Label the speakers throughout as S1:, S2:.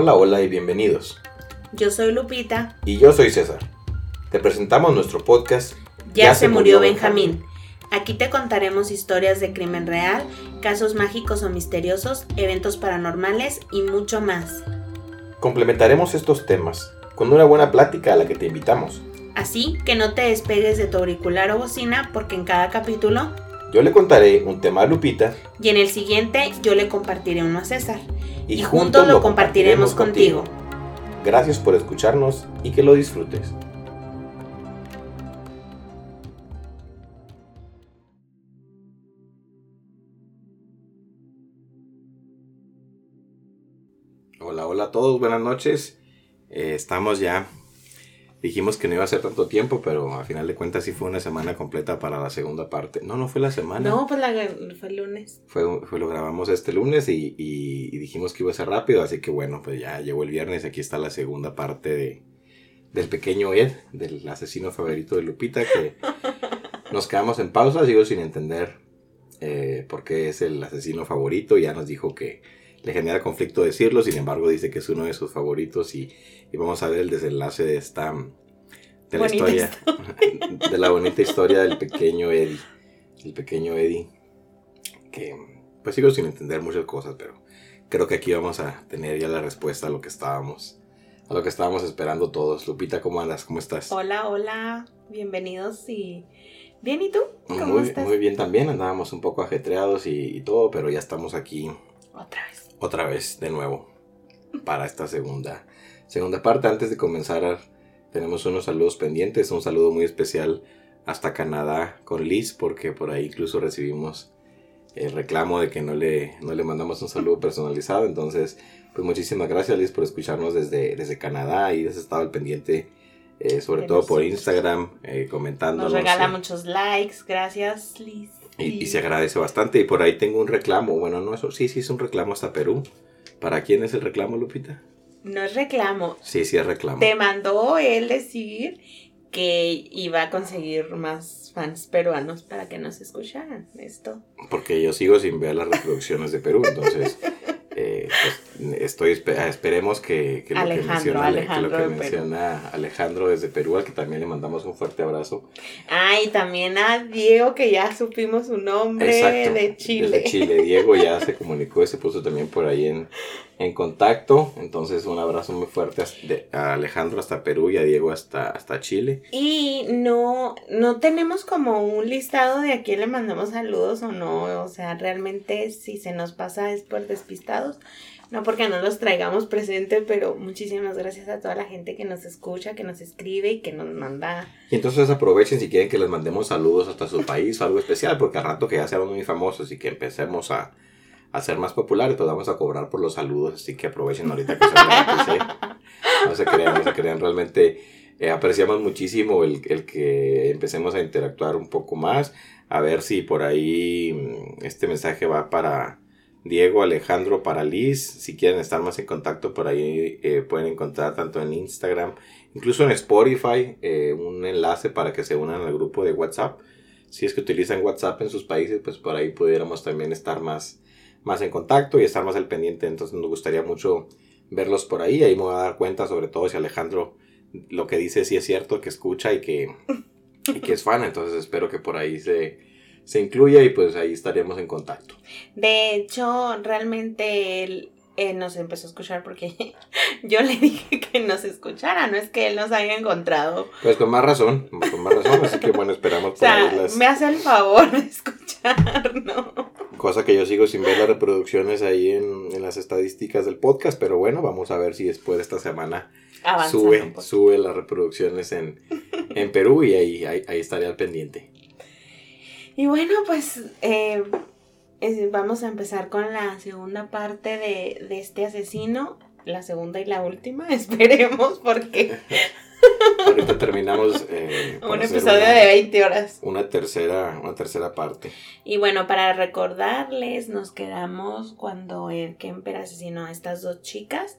S1: Hola, hola y bienvenidos.
S2: Yo soy Lupita.
S1: Y yo soy César. Te presentamos nuestro podcast
S2: Ya, se, murió, Benjamín. Aquí te contaremos historias de crimen real, casos mágicos o misteriosos, eventos paranormales y mucho más.
S1: Complementaremos estos temas con una buena plática a la que te invitamos.
S2: Así que no te despegues de tu auricular o bocina porque en cada capítulo
S1: Yo le contaré un tema a Lupita
S2: y en el siguiente yo le compartiré uno a César.
S1: Y,
S2: juntos lo compartiremos contigo.
S1: Gracias por escucharnos y que lo disfrutes. Hola, hola a todos, buenas noches. Eh, estamos ya. Dijimos que no iba a ser tanto tiempo, pero a final de cuentas sí fue una semana completa para la segunda parte. No, no fue la semana.
S2: No, pues la, fue el lunes.
S1: Fue, fue- lo grabamos este lunes y, y- y dijimos que iba a ser rápido, así que bueno, pues ya llegó el viernes. Aquí está la segunda parte de, del pequeño Ed, del asesino favorito de Lupita, que nos quedamos en pausa, sigo sin entender eh, por qué es el asesino favorito. Ya nos dijo que le genera conflicto decirlo, sin embargo dice que es uno de sus favoritos y, y vamos a ver el desenlace de esta... De la historia, de la bonita historia del pequeño Eddie, el pequeño Eddie, que pues sigo sin entender muchas cosas, pero creo que aquí vamos a tener ya la respuesta a lo que estábamos, a lo que estábamos esperando todos. Lupita, ¿cómo andas? ¿Cómo estás?
S2: Hola, hola, bienvenidos y... Bien, ¿y tú? ¿Cómo
S1: muy,
S2: estás?
S1: muy bien también, andábamos un poco ajetreados y, y todo, pero ya estamos aquí
S2: Otra vez.
S1: otra vez de nuevo para esta segunda, segunda parte. Antes de comenzar, tenemos unos saludos pendientes. Un saludo muy especial hasta Canadá con Liz, porque por ahí incluso recibimos el reclamo de que no le, no le mandamos un saludo personalizado. Entonces, pues muchísimas gracias Liz por escucharnos desde, desde Canadá y has estado al pendiente. eh, sobre todo por. Instagram, eh, comentándonos.
S2: Nos regala
S1: eh,
S2: muchos likes, gracias Liz.
S1: y, y se agradece bastante. Y por ahí tengo un reclamo. Bueno, no, eso sí, sí es un reclamo hasta Perú. ¿Para quién es el reclamo, Lupita?
S2: No es reclamo,
S1: Sí, sí es reclamo.
S2: te mandó él decir que iba a conseguir más fans peruanos para que nos escucharan esto.
S1: Porque yo sigo sin ver las reproducciones de Perú. Entonces, estoy ah, esperemos que, que lo que
S2: Alejandro,
S1: menciona, Ale- que lo
S2: Alejandro
S1: que
S2: de
S1: menciona Alejandro desde Perú, al que también le mandamos un fuerte abrazo.
S2: Ah, y también a Diego, que ya supimos su nombre
S1: Exacto.
S2: de Chile.
S1: Desde Chile. Diego ya se comunicó y se puso también por ahí en, en contacto. Entonces, un abrazo muy fuerte de- a Alejandro hasta Perú y a Diego hasta, hasta Chile.
S2: Y no, no tenemos como un listado de a quién le mandamos saludos o no. O sea, realmente si se nos pasa es por despistados. No porque no los traigamos presente, pero muchísimas gracias a toda la gente que nos escucha, que nos escribe y que nos manda.
S1: Y entonces aprovechen si quieren que les mandemos saludos hasta su país o algo especial, porque al rato que ya seamos muy famosos y que empecemos a, a ser más populares, pues vamos a cobrar por los saludos, así que aprovechen ahorita que gratis, ¿eh? No se crean, no se crean, realmente eh, apreciamos muchísimo el, el que empecemos a interactuar un poco más, a ver si por ahí mm, este mensaje va para Diego, Alejandro, para Liz, si quieren estar más en contacto por ahí eh, pueden encontrar tanto en Instagram, incluso en Spotify, eh, un enlace para que se unan al grupo de WhatsApp. Si es que utilizan WhatsApp en sus países, pues por ahí pudiéramos también estar más, más en contacto y estar más al pendiente. Entonces nos gustaría mucho verlos por ahí. Ahí me voy a dar cuenta, sobre todo si Alejandro lo que dice sí es cierto, que escucha y que, y que es fan. Entonces espero que por ahí se, se incluya y pues ahí estaríamos en contacto.
S2: De hecho, realmente él, él nos empezó a escuchar porque yo le dije que nos escuchara, no es que él nos haya encontrado.
S1: Pues con más razón, con más razón. Así que bueno, esperamos
S2: O sea,
S1: las...
S2: me hace el favor de escuchar, ¿no?
S1: Cosa que yo sigo sin ver las reproducciones ahí en, en las estadísticas del podcast, pero bueno, vamos a ver si después de esta semana
S2: Avanzando
S1: sube, sube las reproducciones en, en Perú y ahí, ahí, ahí estaré al pendiente.
S2: Y bueno, pues eh, es- vamos a empezar con la segunda parte de, de este asesino. La segunda y la última, esperemos, porque
S1: Ahorita terminamos eh,
S2: un episodio
S1: una,
S2: de 20 horas.
S1: una tercera, una tercera parte.
S2: Y bueno, para recordarles, nos quedamos cuando el Kemper asesinó a estas dos chicas.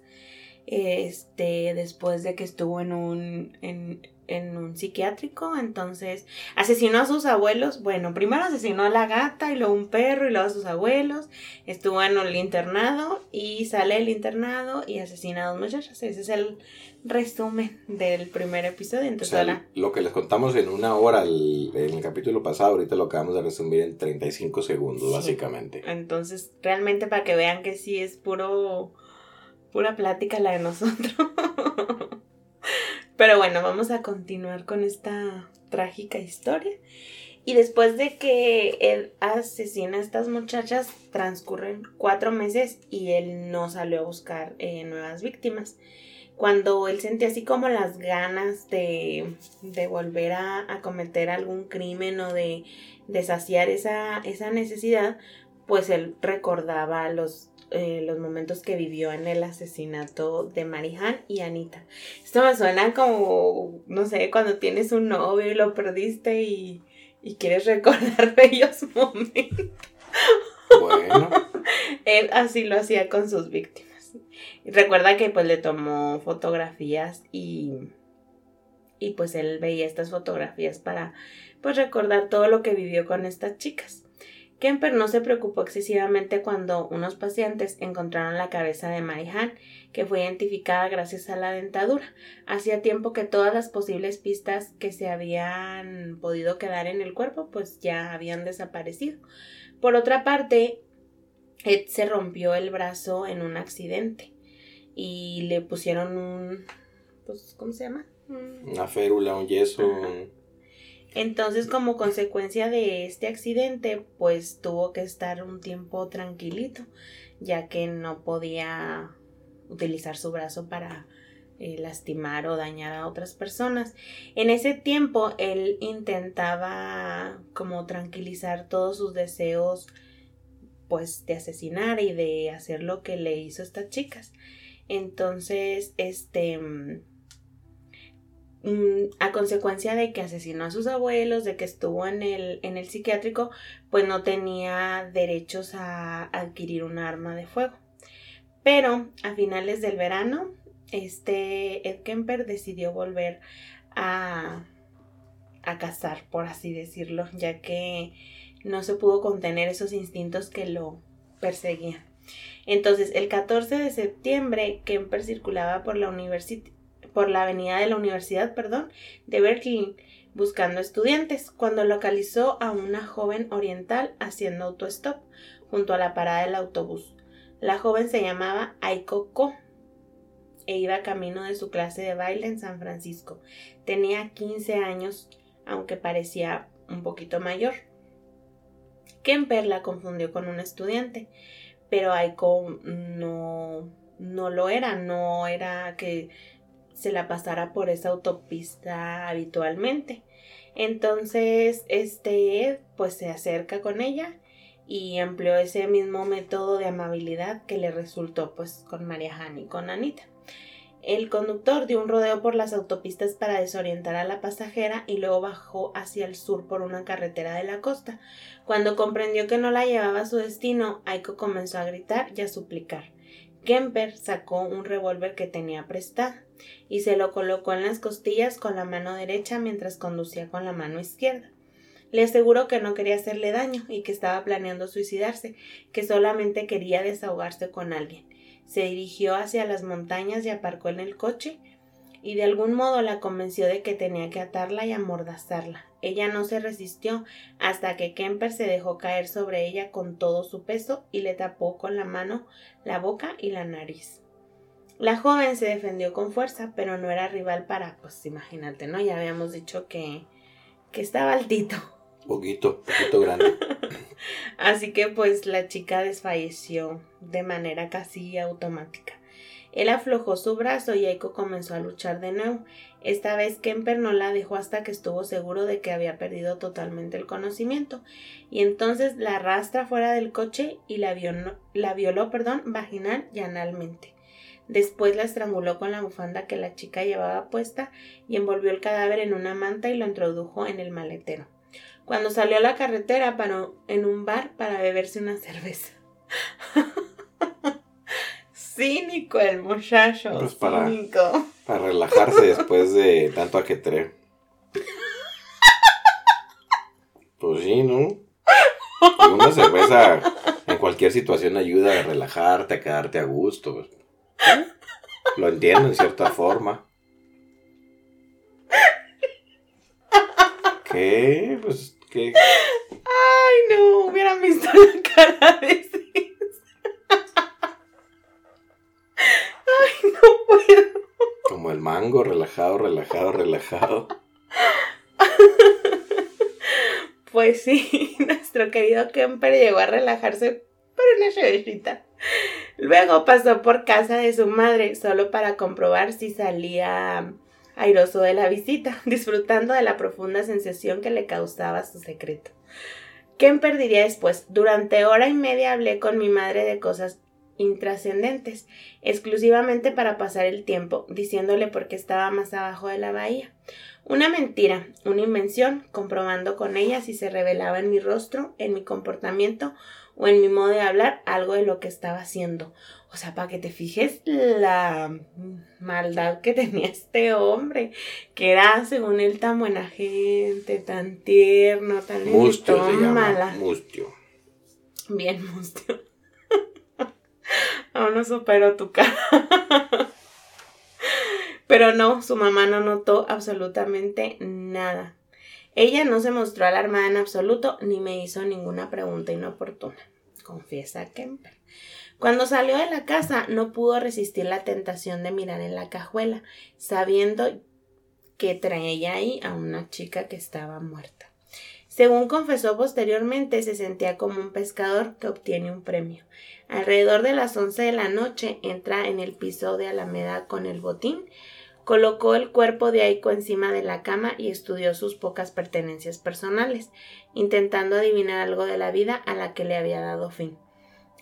S2: Este, después de que estuvo en un, en, en un psiquiátrico, entonces asesinó a sus abuelos, bueno, primero asesinó a la gata y luego un perro y luego a sus abuelos, estuvo en el internado y sale del internado y asesina a dos muchachas, ese es el resumen del primer episodio. Entonces,
S1: lo que les contamos en una hora en el capítulo pasado, ahorita lo acabamos de resumir en 35 segundos, básicamente.
S2: Entonces, realmente para que vean que sí es puro, pura plática la de nosotros. Pero bueno, vamos a continuar con esta trágica historia. Y después de que él asesina a estas muchachas, transcurren cuatro meses y él no salió a buscar eh, nuevas víctimas. Cuando él sentía así como las ganas de, de volver a, cometer algún crimen o de, de saciar esa, esa necesidad, pues él recordaba los eh, los momentos que vivió en el asesinato de Marihan y Anita. Esto me suena como, no sé, cuando tienes un novio y lo perdiste y, y quieres recordar bellos momentos. Bueno. Él así lo hacía con sus víctimas. Y recuerda que pues le tomó fotografías y, y pues él veía estas fotografías para pues recordar todo lo que vivió con estas chicas. Kemper no se preocupó excesivamente cuando unos pacientes encontraron la cabeza de Mary que fue identificada gracias a la dentadura. Hacía tiempo que todas las posibles pistas que se habían podido quedar en el cuerpo pues ya habían desaparecido. Por otra parte, Ed se rompió el brazo en un accidente y le pusieron un pues ¿cómo se llama?
S1: Una férula, un yeso,
S2: entonces, como consecuencia de este accidente, pues tuvo que estar un tiempo tranquilito, ya que no podía utilizar su brazo para eh, lastimar o dañar a otras personas. En ese tiempo, él intentaba como tranquilizar todos sus deseos, pues de asesinar y de hacer lo que le hizo a estas chicas. Entonces, este Mm, a consecuencia de que asesinó a sus abuelos, de que estuvo en el, en el psiquiátrico, pues no tenía derechos a adquirir un arma de fuego. Pero a finales del verano, este Ed Kemper decidió volver a, a cazar, por así decirlo, ya que no se pudo contener esos instintos que lo perseguían. Entonces, el 14 de septiembre, Kemper circulaba por la universidad por la avenida de la Universidad, perdón, de Berkeley, buscando estudiantes, cuando localizó a una joven oriental haciendo autostop junto a la parada del autobús. La joven se llamaba Aiko Ko e iba camino de su clase de baile en San Francisco. Tenía 15 años, aunque parecía un poquito mayor. Kemper la confundió con un estudiante, pero Aiko no, no lo era, no era que se la pasara por esa autopista habitualmente. Entonces, este, pues se acerca con ella y empleó ese mismo método de amabilidad que le resultó pues con María y con Anita. El conductor dio un rodeo por las autopistas para desorientar a la pasajera y luego bajó hacia el sur por una carretera de la costa. Cuando comprendió que no la llevaba a su destino, Aiko comenzó a gritar y a suplicar. Kemper sacó un revólver que tenía prestado y se lo colocó en las costillas con la mano derecha mientras conducía con la mano izquierda. Le aseguró que no quería hacerle daño y que estaba planeando suicidarse, que solamente quería desahogarse con alguien. Se dirigió hacia las montañas y aparcó en el coche y de algún modo la convenció de que tenía que atarla y amordazarla. Ella no se resistió hasta que Kemper se dejó caer sobre ella con todo su peso y le tapó con la mano la boca y la nariz. La joven se defendió con fuerza, pero no era rival para, pues imagínate, ¿no? Ya habíamos dicho que, que estaba altito.
S1: Poquito, poquito grande.
S2: Así que pues la chica desfalleció de manera casi automática. Él aflojó su brazo y Aiko comenzó a luchar de nuevo. Esta vez Kemper no la dejó hasta que estuvo seguro de que había perdido totalmente el conocimiento, y entonces la arrastra fuera del coche y la, violó, perdón, vaginal y analmente. Después la estranguló con la bufanda que la chica llevaba puesta y envolvió el cadáver en una manta y lo introdujo en el maletero. Cuando salió a la carretera paró en un bar para beberse una cerveza. Cínico el muchacho. Pues
S1: para, cínico. para relajarse después de tanto ajetreo. Pues sí, ¿no? Y una cerveza en cualquier situación ayuda a relajarte, a quedarte a gusto. Pues. Lo entiendo en cierta forma. ¿Qué? Pues qué.
S2: Ay, no, hubieran visto la cara de
S1: Como el mango, relajado, relajado, relajado.
S2: Pues sí, nuestro querido Kemper llegó a relajarse por una cervecita. Luego pasó por casa de su madre solo para comprobar si salía airoso de la visita, disfrutando de la profunda sensación que le causaba su secreto. Kemper diría después, durante hora y media hablé con mi madre de cosas intrascendentes, exclusivamente para pasar el tiempo, diciéndole por qué estaba más abajo de la bahía. Una mentira, una invención, comprobando con ella si se revelaba en mi rostro, en mi comportamiento o en mi modo de hablar algo de lo que estaba haciendo. O sea, para que te fijes la maldad que tenía este hombre, que era, según él, tan buena gente, tan tierno, tan
S1: Mustio se llama.
S2: mala.
S1: Mustio.
S2: Bien, mustio. Aún no supero tu cara. Pero no, su mamá no notó absolutamente nada. Ella no se mostró alarmada en absoluto ni me hizo ninguna pregunta inoportuna, confiesa Kemper. Cuando salió de la casa no pudo resistir la tentación de mirar en la cajuela, sabiendo que traía ahí a una chica que estaba muerta. Según confesó posteriormente, se sentía como un pescador que obtiene un premio. Alrededor de las once de la noche entra en el piso de Alameda con el botín, colocó el cuerpo de Aiko encima de la cama y estudió sus pocas pertenencias personales, intentando adivinar algo de la vida a la que le había dado fin.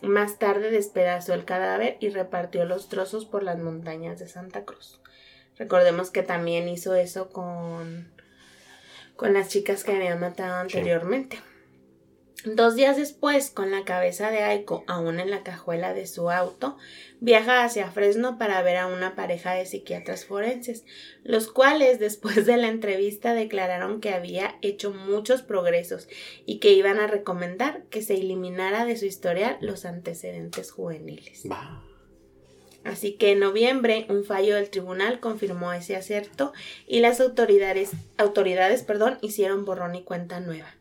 S2: Más tarde despedazó el cadáver y repartió los trozos por las montañas de Santa Cruz. Recordemos que también hizo eso con, con las chicas que había matado
S1: Sí.
S2: Dos días después, con la cabeza de Aiko aún en la cajuela de su auto, viaja hacia Fresno para ver a una pareja de psiquiatras forenses, los cuales después de la entrevista declararon que había hecho muchos progresos y que iban a recomendar que se eliminara de su historial los antecedentes juveniles. Así que en noviembre un fallo del tribunal confirmó ese acierto y las autoridades, autoridades perdón, hicieron borrón y cuenta nueva.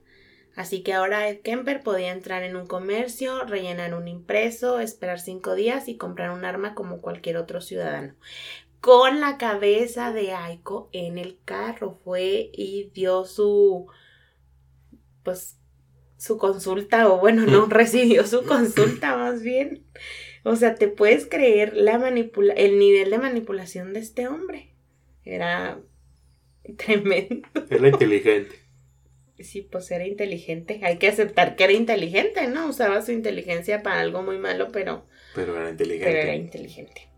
S2: Así que ahora Ed Kemper podía entrar en un comercio, rellenar un impreso, esperar cinco días y comprar un arma como cualquier otro ciudadano. Con la cabeza de Aiko en el carro fue y dio su pues su consulta o bueno, no recibió su consulta más bien. O sea, te puedes creer la manipula el nivel de manipulación de este hombre. Era tremendo.
S1: Era inteligente.
S2: Sí, pues era inteligente. Hay que aceptar que era inteligente, ¿no? Usaba su inteligencia para algo muy malo, pero,
S1: Pero era inteligente.
S2: pero era inteligente.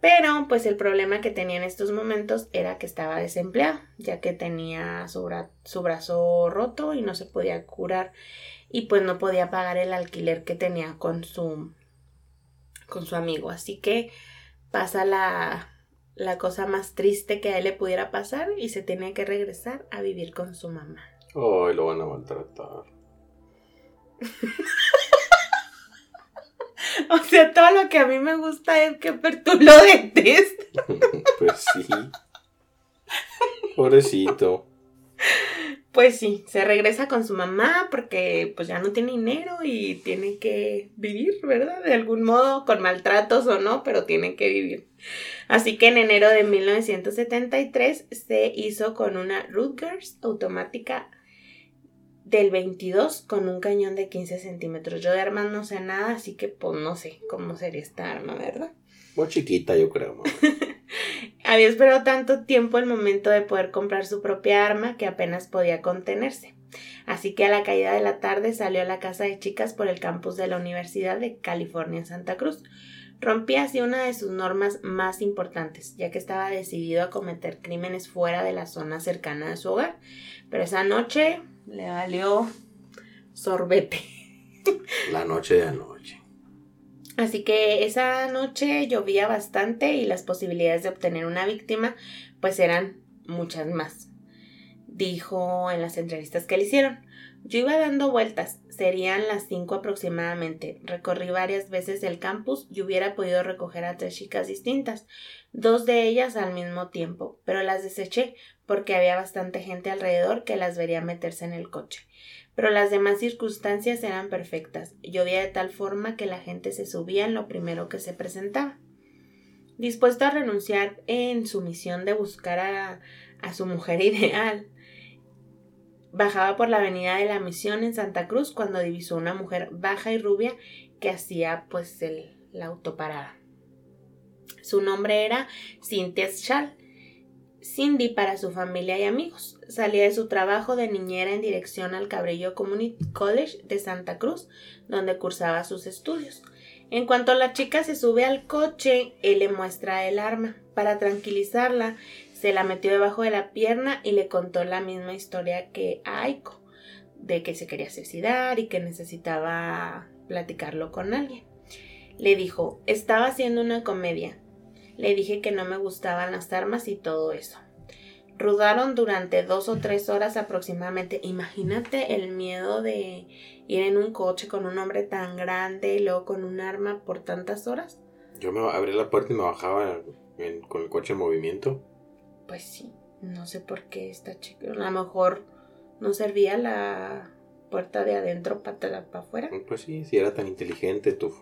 S2: Pero, pues el problema que tenía en estos momentos era que estaba desempleado, ya que tenía su, bra- su brazo roto y no se podía curar. Y pues no podía pagar el alquiler que tenía con su, con su amigo. Así que pasa la, la cosa más triste que a él le pudiera pasar y se tiene que regresar a vivir con su mamá.
S1: Ay, lo van a maltratar.
S2: O sea, todo lo que a mí me gusta es que tú lo detestas.
S1: pues sí. Pobrecito.
S2: Pues sí, se regresa con su mamá porque pues ya no tiene dinero y tiene que vivir, ¿verdad? De algún modo, con maltratos o no, pero tiene que vivir. Así que en enero de 1973 se hizo con una Rutgers automática del 22 con un cañón de 15 centímetros. Yo de armas no sé nada, así que pues no sé cómo sería esta arma, ¿verdad?
S1: Muy chiquita, yo creo.
S2: Había esperado tanto tiempo el momento de poder comprar su propia arma que apenas podía contenerse. Así que a la caída de la tarde salió a la casa de chicas por el campus de la Universidad de California en Santa Cruz. Rompía así una de sus normas más importantes, ya que estaba decidido a cometer crímenes fuera de la zona cercana de su hogar. Pero esa noche le valió sorbete.
S1: La noche de anoche.
S2: Así que esa noche llovía bastante y las posibilidades de obtener una víctima pues eran muchas más. Dijo en las entrevistas que le hicieron. Yo iba dando vueltas, serían las cinco aproximadamente. Recorrí varias veces el campus y hubiera podido recoger a tres chicas distintas, dos de ellas al mismo tiempo, pero las deseché porque había bastante gente alrededor que las vería meterse en el coche. Pero las demás circunstancias eran perfectas. Llovía de tal forma que la gente se subía en lo primero que se presentaba. Dispuesto a renunciar en su misión de buscar a, a su mujer ideal, Bajaba por la avenida de la Misión en Santa Cruz cuando divisó una mujer baja y rubia que hacía pues la autoparada. Su nombre era Cynthia Schall. Cindy para su familia y amigos. Salía de su trabajo de niñera en dirección al Cabrillo Community College de Santa Cruz, donde cursaba sus estudios. En cuanto la chica se sube al coche, él le muestra el arma. Para tranquilizarla, se la metió debajo de la pierna y le contó la misma historia que a Aiko, de que se quería suicidar y que necesitaba platicarlo con alguien. Le dijo, estaba haciendo una comedia. Le dije que no me gustaban las armas y todo eso. Rudaron durante dos o tres horas aproximadamente. Imagínate el miedo de ir en un coche con un hombre tan grande y luego con un arma por tantas horas.
S1: Yo me abrí la puerta y me bajaba con el coche en movimiento.
S2: Pues sí, no sé por qué esta chica, a lo mejor no servía la puerta de adentro para, para afuera.
S1: Pues sí, si era tan inteligente tu,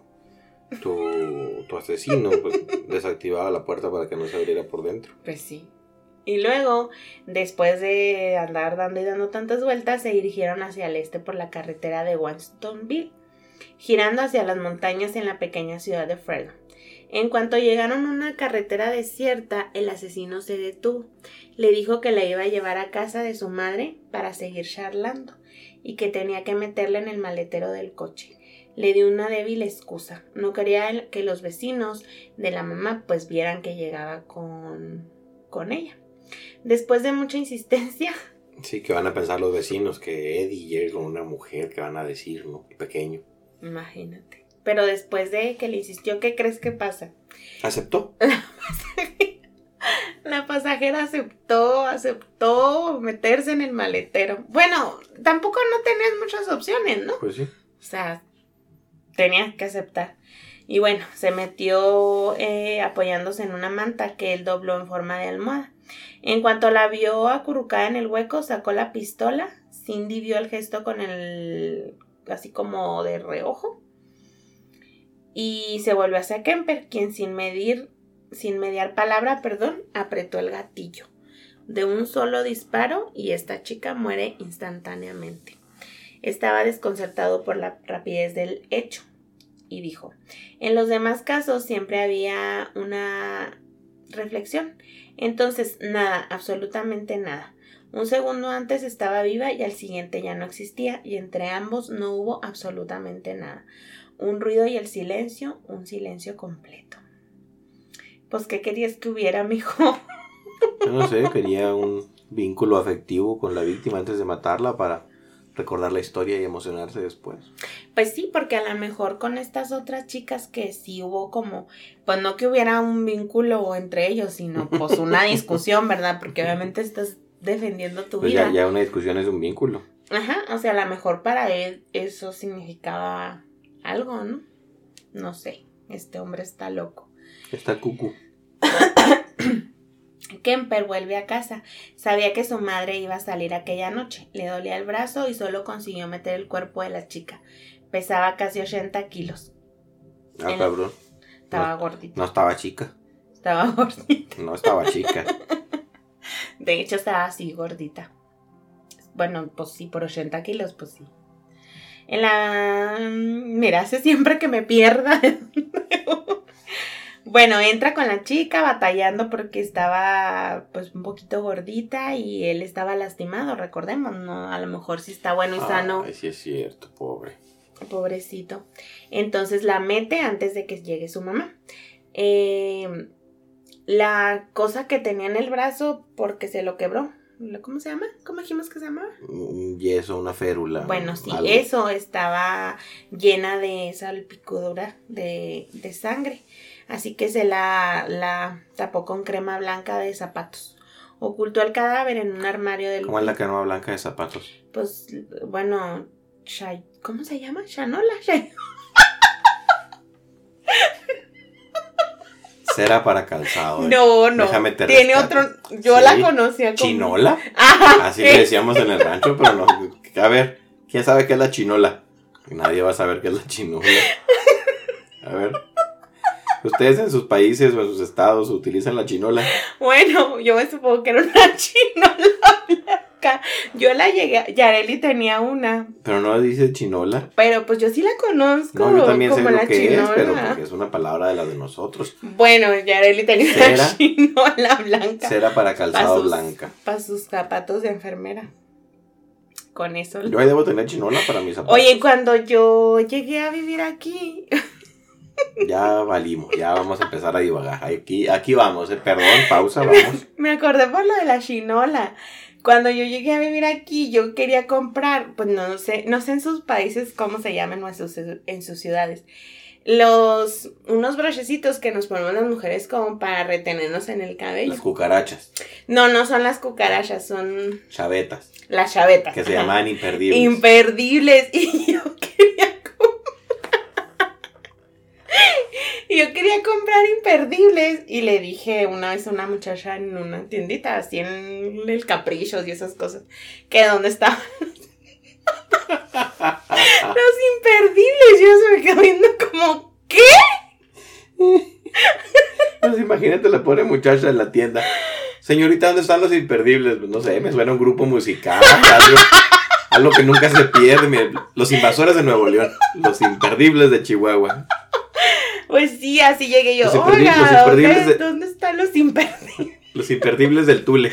S1: tu, tu asesino, pues desactivaba la puerta para que no se abriera por dentro.
S2: Pues sí. Y luego, después de andar dando y dando tantas vueltas, se dirigieron hacia el este por la carretera de Winstonville, girando hacia las montañas en la pequeña ciudad de Fresno. En cuanto llegaron a una carretera desierta, el asesino se detuvo. Le dijo que la iba a llevar a casa de su madre para seguir charlando y que tenía que meterla en el maletero del coche. Le dio una débil excusa. No quería que los vecinos de la mamá pues vieran que llegaba con, con ella. Después de mucha insistencia.
S1: Sí, que van a pensar los vecinos que Eddie llega con una mujer, que van a decir, ¿no? Pequeño.
S2: Imagínate. Pero después de que le insistió, ¿qué crees que pasa?
S1: ¿Aceptó?
S2: La pasajera aceptó, aceptó meterse en el maletero. Bueno, tampoco no tenías muchas opciones, ¿no?
S1: Pues sí.
S2: O sea, tenías que aceptar. Y bueno, se metió eh, apoyándose en una manta que él dobló en forma de almohada. En cuanto la vio acurrucada en el hueco, sacó la pistola. Cindy vio el gesto con el... así como de reojo y se volvió hacia Kemper, quien sin medir, sin mediar palabra, perdón, apretó el gatillo. De un solo disparo y esta chica muere instantáneamente. Estaba desconcertado por la rapidez del hecho y dijo, en los demás casos siempre había una reflexión. Entonces, nada, absolutamente nada. Un segundo antes estaba viva y al siguiente ya no existía y entre ambos no hubo absolutamente nada un ruido y el silencio, un silencio completo. Pues, ¿qué querías que hubiera, mijo?
S1: no sé, quería un vínculo afectivo con la víctima antes de matarla para recordar la historia y emocionarse después.
S2: Pues sí, porque a lo mejor con estas otras chicas que sí hubo como, pues no que hubiera un vínculo entre ellos, sino pues una discusión, ¿verdad? Porque obviamente estás defendiendo tu
S1: pues
S2: vida.
S1: Ya, ya una discusión es un vínculo.
S2: Ajá, o sea, a lo mejor para él eso significaba algo, ¿no? No sé, este hombre está loco.
S1: Está cucu.
S2: Kemper vuelve a casa. Sabía que su madre iba a salir aquella noche. Le dolía el brazo y solo consiguió meter el cuerpo de la chica. Pesaba casi 80 kilos.
S1: Ah, cabrón.
S2: Estaba gordita.
S1: No estaba chica.
S2: Estaba gordita.
S1: No estaba chica.
S2: De hecho, estaba así gordita. Bueno, pues sí, por 80 kilos, pues sí. En la... Mira, hace siempre que me pierda. bueno, entra con la chica batallando porque estaba pues un poquito gordita y él estaba lastimado, recordemos, ¿no? A lo mejor sí está bueno y sano.
S1: Ay, sí es cierto, pobre.
S2: Pobrecito. Entonces la mete antes de que llegue su mamá. Eh, la cosa que tenía en el brazo porque se lo quebró ¿Cómo se llama? ¿Cómo dijimos que se llama?
S1: Un yeso, una férula.
S2: Bueno, sí, eso estaba llena de salpicadura de, de sangre. Así que se la, la tapó con crema blanca de zapatos. Ocultó el cadáver en un armario del...
S1: ¿Cómo es la crema blanca de zapatos?
S2: pues, bueno, Shay- ¿cómo se llama? Shanola. Shay-
S1: Cera para calzado. eh.
S2: No, no.
S1: Déjame te
S2: Tiene otro. Yo
S1: Sí.
S2: la conocía como.
S1: ¿Chinola?
S2: Ajá.
S1: Así le decíamos en el rancho, pero no. A ver, ¿quién sabe qué es la chinola? Nadie va a saber qué es la chinola. A ver. Ustedes en sus países o en sus estados utilizan la chinola.
S2: Bueno, yo me supongo que era una chinola blanca. Yo la llegué. Yareli tenía una.
S1: Pero no dice chinola.
S2: Pero pues yo sí la conozco.
S1: No, yo también sé lo
S2: la
S1: que
S2: chinola.
S1: es, pero porque es una palabra de las de nosotros.
S2: Bueno, Yareli tenía una chinola blanca.
S1: Cera para calzado
S2: sus-
S1: blanca.
S2: Para sus zapatos de enfermera. Con eso.
S1: Yo ahí debo tener chinola para mis zapatos.
S2: Oye, cuando yo llegué a vivir aquí,
S1: Ya valimos, ya vamos a empezar a divagar. Aquí, aquí vamos, eh. perdón, pausa, vamos.
S2: me acordé por lo de la chinola. Cuando yo llegué a vivir aquí, yo quería comprar, pues no sé, no sé en sus países cómo se llaman o en sus, en sus ciudades. Los, unos brochecitos que nos ponemos las mujeres como para retenernos en el cabello.
S1: Las cucarachas,
S2: No, no son las cucarachas, son
S1: chavetas,
S2: las chavetas.
S1: que se
S2: Ajá.
S1: llamaban imperdibles.
S2: imperdibles y yo quería comprar yo quería comprar imperdibles y le dije una vez a una muchacha en una tiendita así en el caprichos y esas cosas que dónde estaban los imperdibles yo se me quedó viendo como ¿qué?
S1: Pues imagínate la pobre muchacha en la tienda. Señorita, ¿dónde están los imperdibles? Pues no sé, me suena un grupo musical, algo, que nunca se pierde. los invasores de Nuevo León, los imperdibles de Chihuahua.
S2: Pues sí así llegué yo
S1: Los
S2: oiga
S1: los
S2: ¿dónde,
S1: imperdibles de-
S2: dónde están los imperdibles?
S1: Los imperdibles del Tule.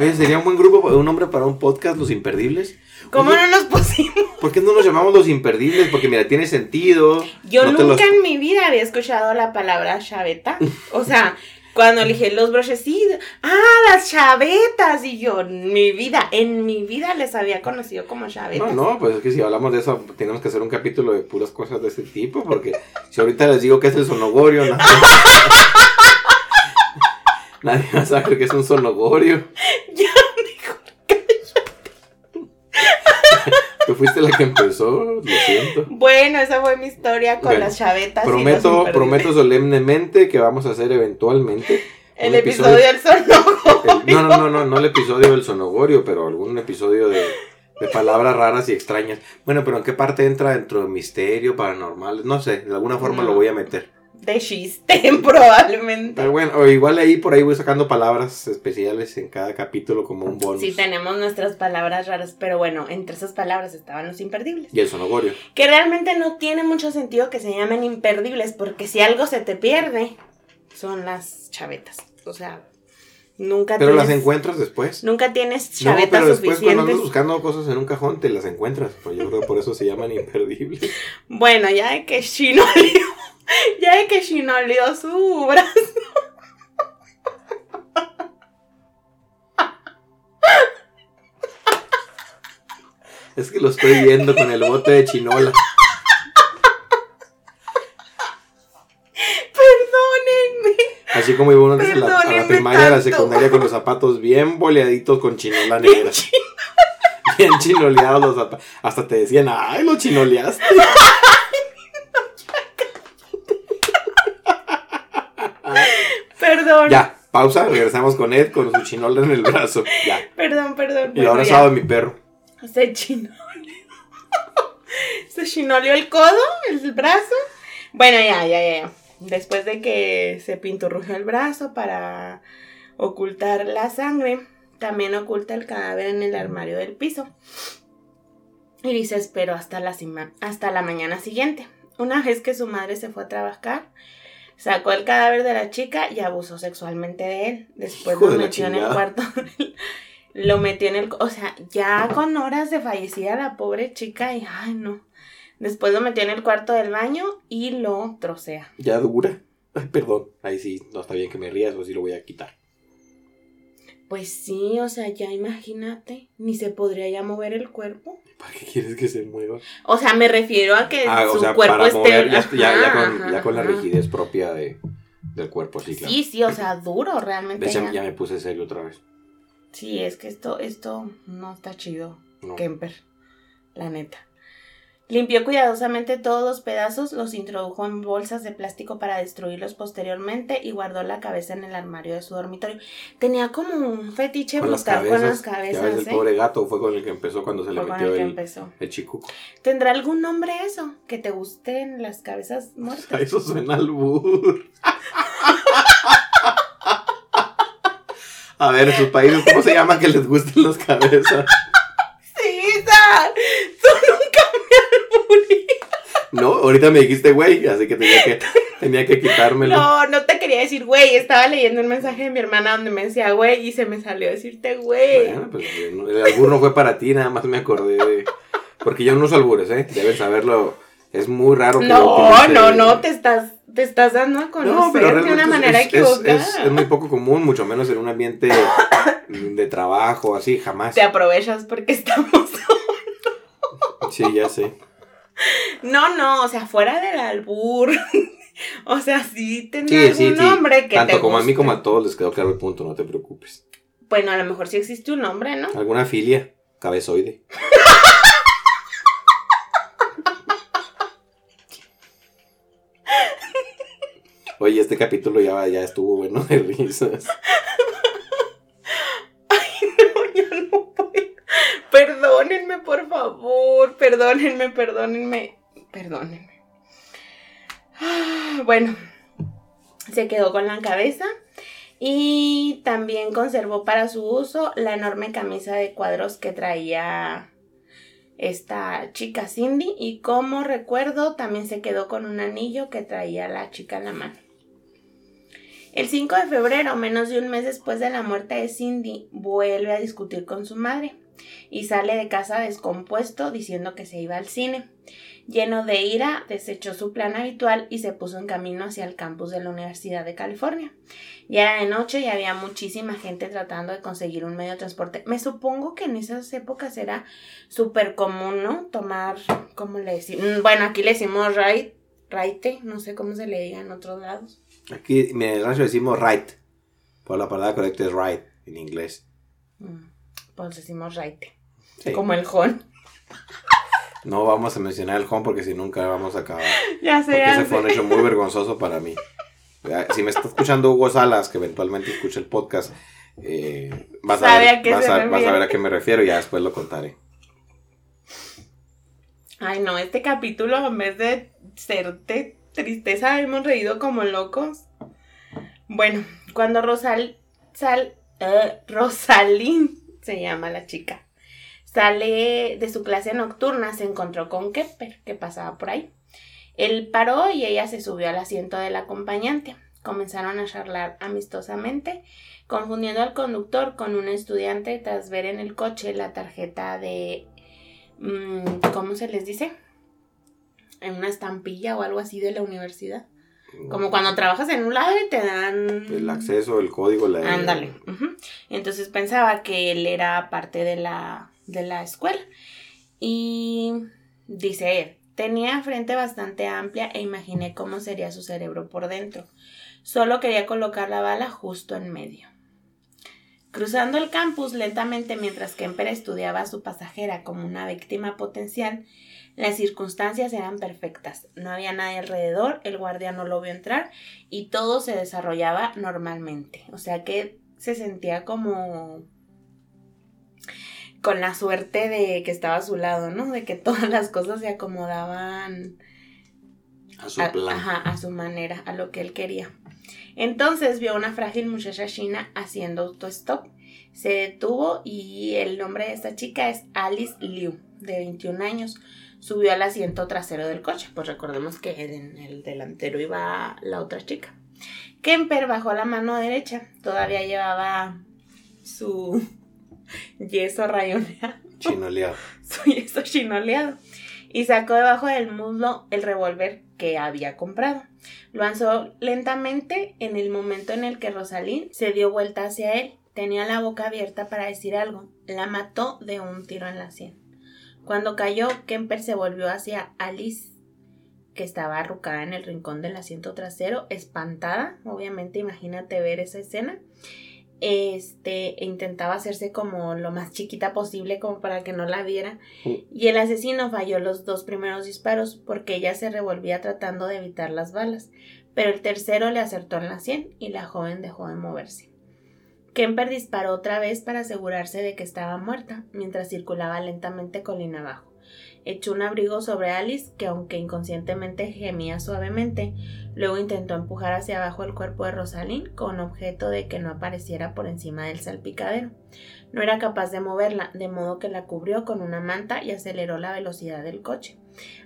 S1: Oye, sería un buen grupo, un nombre para un podcast, Los Imperdibles.
S2: ¿Cómo
S1: Oye,
S2: no nos pusimos?
S1: ¿Por qué no nos llamamos Los Imperdibles? Porque mira, tiene sentido.
S2: Yo
S1: no
S2: nunca
S1: los-
S2: en mi vida había escuchado la palabra chaveta. O sea, cuando elegí los broches, sí, ah, las chavetas. Y yo, mi vida, en mi vida les había conocido como chavetas.
S1: No, no, pues es que si hablamos de eso, tenemos que hacer un capítulo de puras cosas de ese tipo, porque si ahorita les digo que es el sonogorio, no. Nadie va a saber que es un sonogorio.
S2: Ya,
S1: Tú fuiste la que empezó, lo siento.
S2: Bueno, esa fue mi historia con
S1: Bueno,
S2: las chavetas.
S1: Prometo, prometo solemnemente que vamos a hacer eventualmente.
S2: El episodio del sonogorio.
S1: el- no, no, no, no, no el episodio del sonogorio, pero algún episodio de, de palabras raras y extrañas. Bueno, pero ¿en qué parte entra dentro de misterio, paranormal? No sé, de alguna forma
S2: No.
S1: lo voy a meter.
S2: De chiste, probablemente.
S1: Pero bueno, o igual ahí por ahí voy sacando palabras especiales en cada capítulo como un bonus.
S2: Sí, tenemos nuestras palabras raras, pero bueno, entre esas palabras estaban los imperdibles.
S1: Y el sonogorio.
S2: Que realmente no tiene mucho sentido que se llamen imperdibles, porque si algo se te pierde, son las chavetas. O sea, nunca
S1: Pero las encuentras después.
S2: Nunca tienes
S1: No,
S2: chavetas
S1: pero después cuando andas
S2: suficientes.
S1: buscando cosas en un cajón te las encuentras. Pues yo creo que por eso se llaman imperdibles.
S2: Bueno, ya de que Shino ya de que Shino olió su brazo.
S1: Es que lo estoy viendo con el bote de chinola.
S2: Perdónenme.
S1: Así como iba uno a la, a la
S2: Perdónenme
S1: primaria, a la
S2: tanto.
S1: secundaria con los zapatos bien boleaditos con chinola negra. Bien chinoleados los zapatos. Hasta te decían, ay, lo chinoleaste.
S2: Perdón.
S1: Ya, pausa, regresamos con Ed con su chinola en el brazo. Ya.
S2: Perdón, perdón.
S1: Y ahora sabe mi perro.
S2: Se chinoleó. Se chinoleó el codo, el brazo. Bueno, ya, ya, ya. Después de que se pinturrugió el brazo para ocultar la sangre, también oculta el cadáver en el armario del piso. Y dice, espero hasta la, hasta la mañana siguiente. Una vez que su madre se fue a trabajar, sacó el cadáver de la chica y abusó sexualmente de él. Después
S1: Hijo
S2: lo
S1: de
S2: metió en el cuarto. lo metió en el... O sea, ya con horas de fallecida la pobre chica y... Ay, no. Después lo metió en el cuarto del baño y lo trocea.
S1: Ya dura. Ay, perdón. Ahí sí, no está bien que me rías, o sí lo voy a quitar.
S2: Pues sí, o sea, ya imagínate, ni se podría ya mover el cuerpo.
S1: ¿Para qué quieres que se mueva?
S2: O sea, me refiero a que
S1: Ah,
S2: su
S1: o sea,
S2: cuerpo
S1: para
S2: esté...
S1: ya, con,
S2: ajá,
S1: ya con la rigidez propia de, del cuerpo, sí, claro.
S2: Sí, sí, o sea, duro realmente.
S1: Ya,
S2: ya.
S1: ya me puse serio otra vez.
S2: Sí, es que esto, esto no está chido.
S1: No.
S2: Kemper. La neta. Limpió cuidadosamente todos los pedazos, los introdujo en bolsas de plástico para destruirlos posteriormente y guardó la cabeza en el armario de su dormitorio. Tenía como un fetiche
S1: Con las
S2: brutal con las
S1: cabezas. Ya ves,
S2: cabezas,
S1: el
S2: ¿eh?
S1: pobre gato fue con el que empezó cuando se le
S2: Fue con
S1: metió
S2: el que
S1: el,
S2: empezó.
S1: el chicuco.
S2: ¿Tendrá algún nombre eso? Que te gusten las cabezas muertas.
S1: Eso suena al bur. A ver, en sus países, ¿cómo se llama que les gusten las cabezas?
S2: Sí, Isa, tú nunca me alburí.
S1: No, ahorita me dijiste güey, así que tenía que, tenía que quitármelo.
S2: No, no te quería decir güey. Estaba leyendo un mensaje de mi hermana donde me decía güey y se me salió decirte güey.
S1: Bueno, pues no, el albur no fue para ti, nada más me acordé de... Porque yo no uso albures, ¿eh? Deben saberlo. Es muy raro que
S2: No, no, no, te estás, te estás dando a conocer de
S1: realmente
S2: una manera
S1: es,
S2: equivocada.
S1: es- es muy poco común, mucho menos en un ambiente de trabajo, así, jamás.
S2: Te aprovechas porque estamos.
S1: Sí, ya sé.
S2: No, no, o sea, fuera del albur. o sea, sí tendrá
S1: Sí,
S2: algún
S1: sí, sí.
S2: nombre que
S1: Tanto
S2: te
S1: como a mí como a todos les quedó claro el punto, no te preocupes.
S2: Bueno, a lo mejor sí existe un nombre, ¿no?
S1: ¿Alguna filia? Cabezoide. Oye, este capítulo ya, ya estuvo bueno de risas.
S2: No, ya no puedo. Perdónenme, por favor. Perdónenme, perdónenme. Perdónenme. Ah, Bueno, se quedó con la cabeza y también conservó para su uso la enorme camisa de cuadros que traía esta chica Cindy y como recuerdo también se quedó con un anillo que traía la chica en la mano. El 5 de febrero, menos de un mes después de la muerte de Cindy, vuelve a discutir con su madre y sale de casa descompuesto diciendo que se iba al cine. Lleno de ira, desechó su plan habitual y se puso en camino hacia el campus de la Universidad de California. Ya era de noche y había muchísima gente tratando de conseguir un medio de transporte. Me supongo que en esas épocas era súper común, ¿no? Tomar, ¿cómo le decimos? Bueno, aquí le decimos ride, raite, no sé cómo se le diga en otros lados.
S1: Aquí en el rancho decimos right. Pero la palabra correcta es right en inglés.
S2: Mm, Pues decimos raite,
S1: Sí.
S2: como el jon.
S1: No vamos a mencionar el home porque si nunca vamos a acabar.
S2: Ya sé,
S1: Porque
S2: ya
S1: ese fue un hecho muy vergonzoso para mí. Si me está escuchando Hugo Salas, que eventualmente escucha el podcast, eh, vas, a ver,
S2: a qué
S1: vas, a, vas a
S2: refiere.
S1: ver a qué me refiero y ya después lo contaré.
S2: Ay, no, este capítulo en vez de ser de tristeza hemos reído como locos. Bueno, cuando Rosal, sal, eh, Rosalín se llama la chica, sale de su clase nocturna, se encontró con Kepper, que pasaba por ahí. Él paró y ella se subió al asiento del acompañante. Comenzaron a charlar amistosamente, confundiendo al conductor con un estudiante tras ver en el coche la tarjeta de mm, ¿cómo se les dice? En una estampilla o algo así de la universidad. Como cuando trabajas en un lado y te dan...
S1: El acceso, el código, la...
S2: Ándale. Entonces pensaba que él era parte de la, de la escuela. Y dice él, tenía frente bastante amplia e imaginé cómo sería su cerebro por dentro. Solo quería colocar la bala justo en medio. Cruzando el campus lentamente mientras Kemper estudiaba a su pasajera como una víctima potencial, las circunstancias eran perfectas. No había nadie alrededor, el guardia no lo vio entrar y todo se desarrollaba normalmente. O sea que se sentía como con la suerte de que estaba a su lado, ¿no? De que todas las cosas se acomodaban
S1: A su
S2: a,
S1: plan.
S2: ajá, a su manera, a lo que él quería. Entonces vio a una frágil muchacha china haciendo autostop. Se detuvo y el nombre de esta chica es Alice Liu, de 21 años. Subió al asiento trasero del coche, pues recordemos que en el delantero iba la otra chica. Kemper bajó la mano derecha, todavía llevaba su yeso rayoneado
S1: Chinoleado.
S2: su yeso chinoleado y sacó debajo del muslo el revólver que había comprado. Lo lanzó lentamente en el momento en el que Rosalín se dio vuelta hacia él. Tenía la boca abierta para decir algo. La mató de un tiro en la sien. Cuando cayó, Kemper se volvió hacia Alice, que estaba arrucada en el rincón del asiento trasero, espantada. Obviamente, imagínate ver esa escena. este e intentaba hacerse como lo más chiquita posible como para que no la viera
S1: Mm.
S2: y el asesino falló los dos primeros disparos porque ella se revolvía tratando de evitar las balas pero el tercero le acertó en la sien y la joven dejó de moverse Kemper disparó otra vez para asegurarse de que estaba muerta mientras circulaba lentamente colina abajo echó un abrigo sobre Alice que aunque inconscientemente gemía suavemente Luego intentó empujar hacia abajo el cuerpo de Rosalind con objeto de que no apareciera por encima del salpicadero. No era capaz de moverla, de modo que la cubrió con una manta y aceleró la velocidad del coche.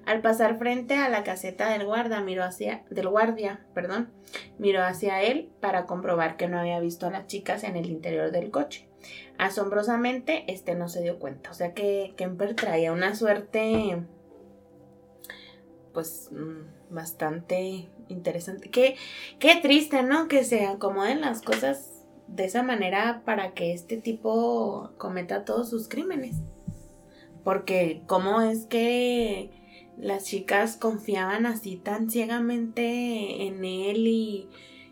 S2: Al pasar frente a la caseta del guarda, miró hacia del guardia, perdón, miró hacia él para comprobar que no había visto a las chicas en el interior del coche. Asombrosamente, este no se dio cuenta, o sea que Kemper traía una suerte pues mm, bastante interesante. Qué, qué triste, ¿no? Que se acomoden las cosas de esa manera para que este tipo cometa todos sus crímenes. Porque cómo es que las chicas confiaban así tan ciegamente en él y,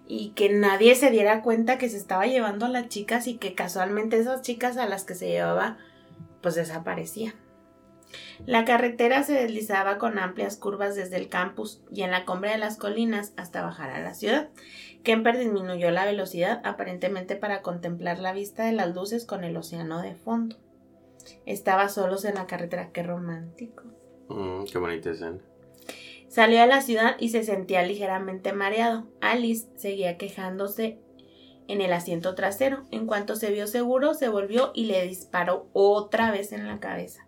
S2: y que nadie se diera cuenta que se estaba llevando a las chicas y que casualmente esas chicas a las que se llevaba pues desaparecían. La carretera se deslizaba con amplias curvas desde el campus y en la cumbre de las colinas hasta bajar a la ciudad. Kemper disminuyó la velocidad aparentemente para contemplar la vista de las luces con el océano de fondo. Estaba solos en la carretera, qué romántico.
S1: Mm, qué bonita escena.
S2: Salió a la ciudad y se sentía ligeramente mareado. Alice seguía quejándose en el asiento trasero. En cuanto se vio seguro, se volvió y le disparó otra vez en la cabeza.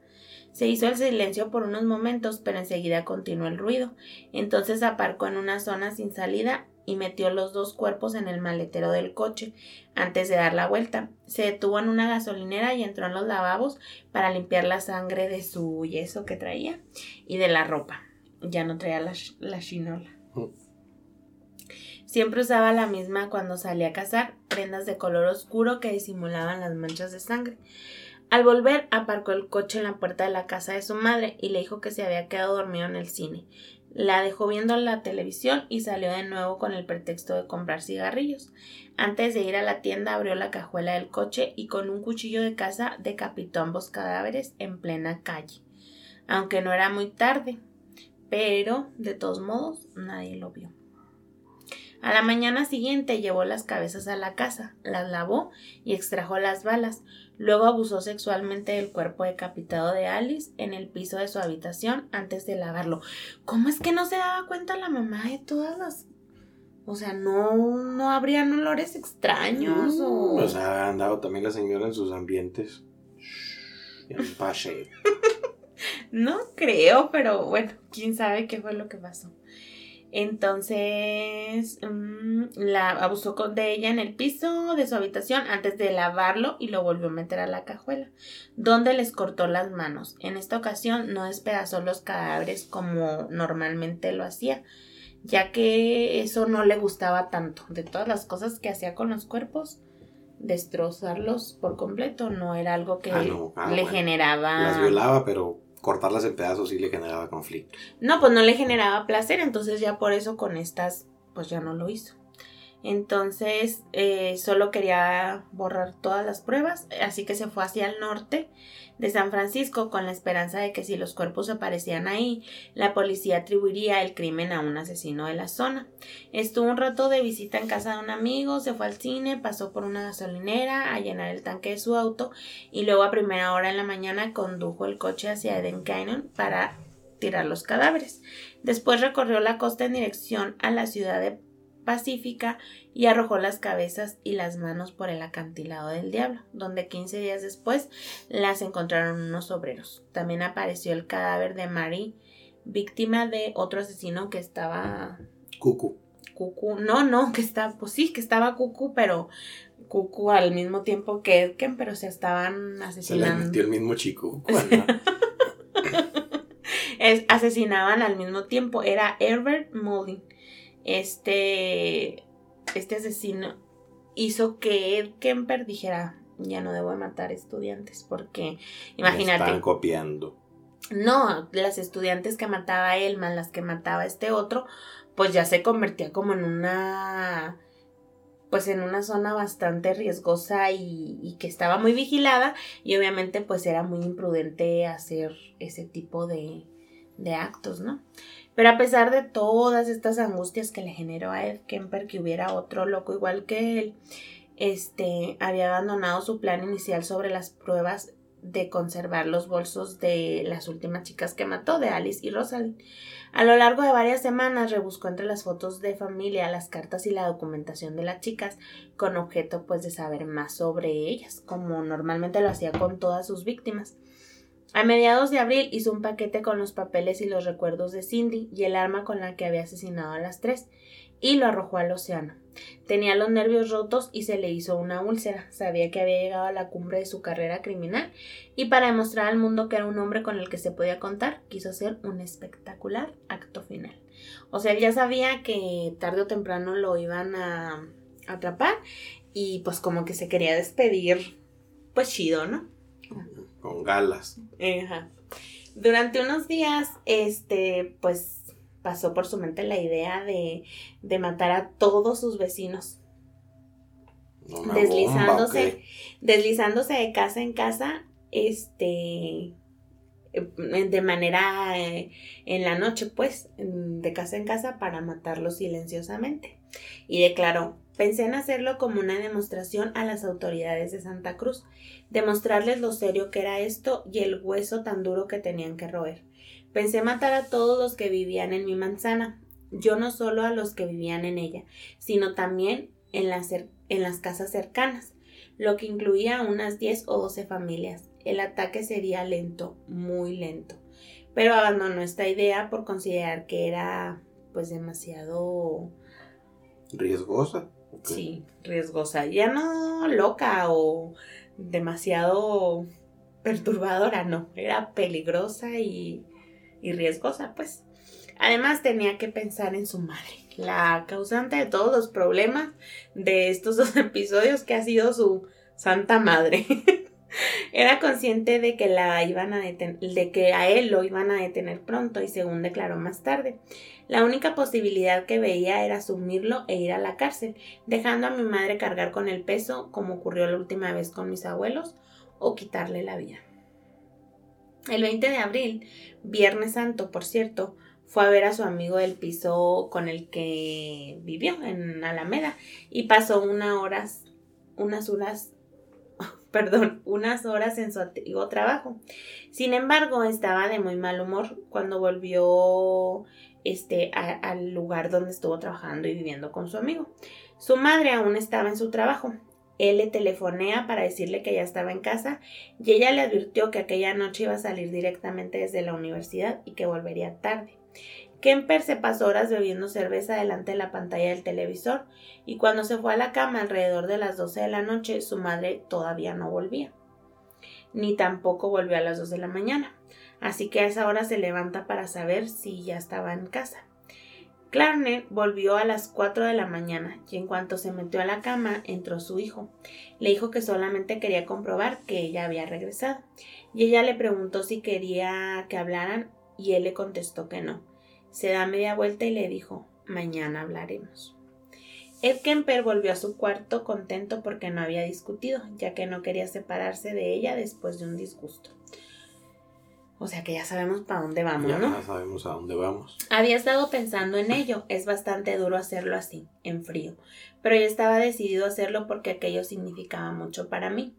S2: Se hizo el silencio por unos momentos, pero enseguida continuó el ruido. Entonces aparcó en una zona sin salida y metió los dos cuerpos en el maletero del coche antes de dar la vuelta. Se detuvo en una gasolinera y entró en los lavabos para limpiar la sangre de su yeso que traía y de la ropa. Ya no traía la, la chinola. Siempre usaba la misma cuando salía a cazar, prendas de color oscuro que disimulaban las manchas de sangre. Al volver, aparcó el coche en la puerta de la casa de su madre y le dijo que se había quedado dormido en el cine. La dejó viendo la televisión y salió de nuevo con el pretexto de comprar cigarrillos. Antes de ir a la tienda abrió la cajuela del coche y con un cuchillo de caza decapitó ambos cadáveres en plena calle. Aunque no era muy tarde, pero de todos modos nadie lo vio. A la mañana siguiente llevó las cabezas a la casa, las lavó y extrajo las balas. Luego abusó sexualmente del cuerpo decapitado de Alice en el piso de su habitación antes de lavarlo. ¿Cómo es que no se daba cuenta la mamá de todas las... O sea, no, no habrían olores extraños o...
S1: O sea, andado también la señora en sus ambientes. Shh, En pase.
S2: No creo, pero bueno, quién sabe qué fue lo que pasó. Entonces, mm, la abusó con- de ella en el piso de su habitación antes de lavarlo y lo volvió a meter a la cajuela, donde les cortó las manos. En esta ocasión no despedazó los cadáveres como normalmente lo hacía, ya que eso no le gustaba tanto. De todas las cosas que hacía con los cuerpos, destrozarlos por completo no era algo que
S1: Ah, no. Ah,
S2: le
S1: bueno.
S2: generaba...
S1: Las violaba, pero cortarlas en pedazos sí le generaba conflicto.
S2: No, pues no le generaba placer, entonces ya por eso con estas, pues ya no lo hizo. Entonces, eh, solo quería borrar todas las pruebas, así que se fue hacia el norte de San Francisco con la esperanza de que si los cuerpos aparecían ahí, la policía atribuiría el crimen a un asesino de la zona. Estuvo un rato de visita en casa de un amigo, se fue al cine, pasó por una gasolinera a llenar el tanque de su auto y luego a primera hora en la mañana condujo el coche hacia Eden Canyon para tirar los cadáveres. Después recorrió la costa en dirección a la ciudad de Pacífica y arrojó las cabezas y las manos por el acantilado del diablo, donde 15 días después las encontraron unos obreros. También apareció el cadáver de Mary, víctima de otro asesino que estaba
S1: Cucu.
S2: cucu. No, no, que está, pues sí, que estaba cucu, pero cucu al mismo tiempo que Edken, pero se estaban
S1: Se
S2: asesinando.
S1: metió el mismo chico.
S2: Es- asesinaban al mismo tiempo. Era Herbert Mullin. Este, este asesino hizo que Ed Kemper dijera, ya no debo de matar estudiantes, porque
S1: me
S2: imagínate,
S1: están copiando.
S2: no, las estudiantes que mataba él más las que mataba este otro, pues ya se convertía como en una pues en una zona bastante riesgosa y, que estaba muy vigilada y obviamente pues era muy imprudente hacer ese tipo de, de actos, ¿no? Pero a pesar de todas estas angustias que le generó a Ed Kemper que hubiera otro loco igual que él, este había abandonado su plan inicial sobre las pruebas de conservar los bolsos de las últimas chicas que mató, de Alice y Rosalind. A lo largo de varias semanas rebuscó entre las fotos de familia, las cartas y la documentación de las chicas, con objeto pues de saber más sobre ellas, como normalmente lo hacía con todas sus víctimas. A mediados de abril hizo un paquete con los papeles y los recuerdos de Cindy y el arma con la que había asesinado a las tres, y lo arrojó al océano. Tenía los nervios rotos y se le hizo una úlcera. Sabía que había llegado a la cumbre de su carrera criminal y para demostrar al mundo que era un hombre con el que se podía contar, quiso hacer un espectacular acto final. O sea, ya sabía que tarde o temprano lo iban a atrapar y pues como que se quería despedir, pues chido, ¿no?
S1: Con galas.
S2: Ajá. Durante unos días, este, pues pasó por su mente la idea de, de matar a todos sus vecinos. deslizándose, deslizándose de casa en casa, este, de manera eh, en la noche, pues, de casa en casa para matarlos silenciosamente. Y declaró, pensé en hacerlo como una demostración a las autoridades de Santa Cruz, demostrarles lo serio que era esto y el hueso tan duro que tenían que roer. Pensé matar a todos los que vivían en mi manzana, yo no solo a los que vivían en ella, sino también en las, en las casas cercanas, lo que incluía unas 10 o 12 familias. El ataque sería lento, muy lento, pero abandonó esta idea por considerar que era pues demasiado
S1: riesgosa.
S2: Sí, riesgosa, ya no loca o demasiado perturbadora, no, era peligrosa y y riesgosa, pues. Además tenía que pensar en su madre, la causante de todos los problemas de estos dos episodios que ha sido su santa madre. Era consciente de que la iban a de que a él lo iban a detener pronto y según declaró más tarde. La única posibilidad que veía era asumirlo e ir a la cárcel, dejando a mi madre cargar con el peso como ocurrió la última vez con mis abuelos, o quitarle la vida. El 20 de abril, Viernes Santo, por cierto, fue a ver a su amigo del piso con el que vivió en Alameda y pasó unas horas, unas horas, perdón, unas horas en su antiguo trabajo. Sin embargo, estaba de muy mal humor cuando volvió este, al lugar donde estuvo trabajando y viviendo con su amigo. Su madre aún estaba en su trabajo él le telefonea para decirle que ya estaba en casa y ella le advirtió que aquella noche iba a salir directamente desde la universidad y que volvería tarde. Kemper se pasó horas bebiendo cerveza delante de la pantalla del televisor y cuando se fue a la cama alrededor de las 12 de la noche su madre todavía no volvía. Ni tampoco volvió a las 2 de la mañana. Así que a esa hora se levanta para saber si ya estaba en casa. Clarner volvió a las cuatro de la mañana y en cuanto se metió a la cama entró su hijo. Le dijo que solamente quería comprobar que ella había regresado y ella le preguntó si quería que hablaran y él le contestó que no. Se da media vuelta y le dijo mañana hablaremos. Ed Kemper volvió a su cuarto contento porque no había discutido, ya que no quería separarse de ella después de un disgusto. O sea que ya sabemos para dónde vamos,
S1: ya
S2: ¿no?
S1: Ya sabemos a dónde vamos.
S2: Había estado pensando en ello. Es bastante duro hacerlo así, en frío. Pero yo estaba decidido a hacerlo porque aquello significaba mucho para mí.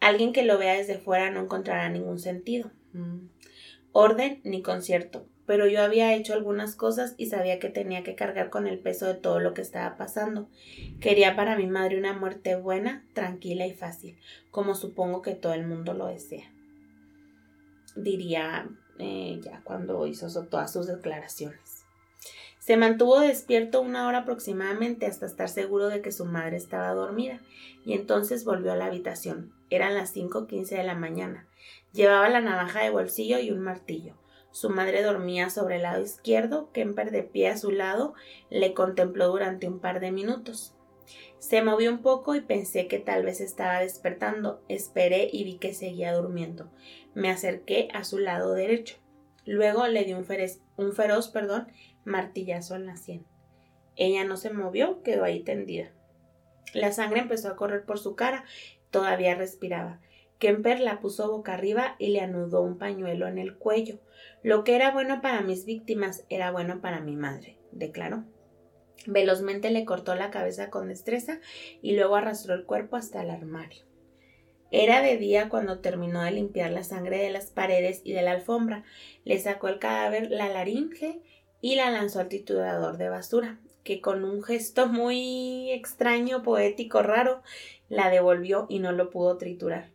S2: Alguien que lo vea desde fuera no encontrará ningún sentido. Mm. Orden ni concierto. Pero yo había hecho algunas cosas y sabía que tenía que cargar con el peso de todo lo que estaba pasando. Quería para mi madre una muerte buena, tranquila y fácil, como supongo que todo el mundo lo desea diría eh, ya cuando hizo todas sus declaraciones. Se mantuvo despierto una hora aproximadamente hasta estar seguro de que su madre estaba dormida y entonces volvió a la habitación. Eran las 5.15 de la mañana. Llevaba la navaja de bolsillo y un martillo. Su madre dormía sobre el lado izquierdo. Kemper, de pie a su lado, le contempló durante un par de minutos. Se movió un poco y pensé que tal vez estaba despertando. Esperé y vi que seguía durmiendo. Me acerqué a su lado derecho. Luego le di un, un feroz perdón, martillazo en la sien. Ella no se movió, quedó ahí tendida. La sangre empezó a correr por su cara, todavía respiraba. Kemper la puso boca arriba y le anudó un pañuelo en el cuello. Lo que era bueno para mis víctimas era bueno para mi madre, declaró. Velozmente le cortó la cabeza con destreza y luego arrastró el cuerpo hasta el armario. Era de día cuando terminó de limpiar la sangre de las paredes y de la alfombra. Le sacó el cadáver la laringe y la lanzó al triturador de basura, que con un gesto muy extraño, poético, raro, la devolvió y no lo pudo triturar.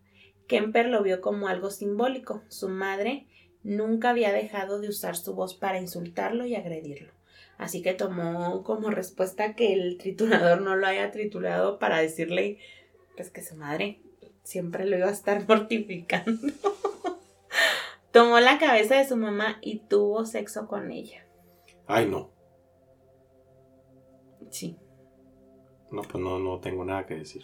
S2: Kemper lo vio como algo simbólico. Su madre nunca había dejado de usar su voz para insultarlo y agredirlo. Así que tomó como respuesta que el triturador no lo haya triturado para decirle pues que su madre siempre lo iba a estar mortificando. Tomó la cabeza de su mamá y tuvo sexo con ella.
S1: Ay, no.
S2: Sí.
S1: No, pues no, no tengo nada que decir.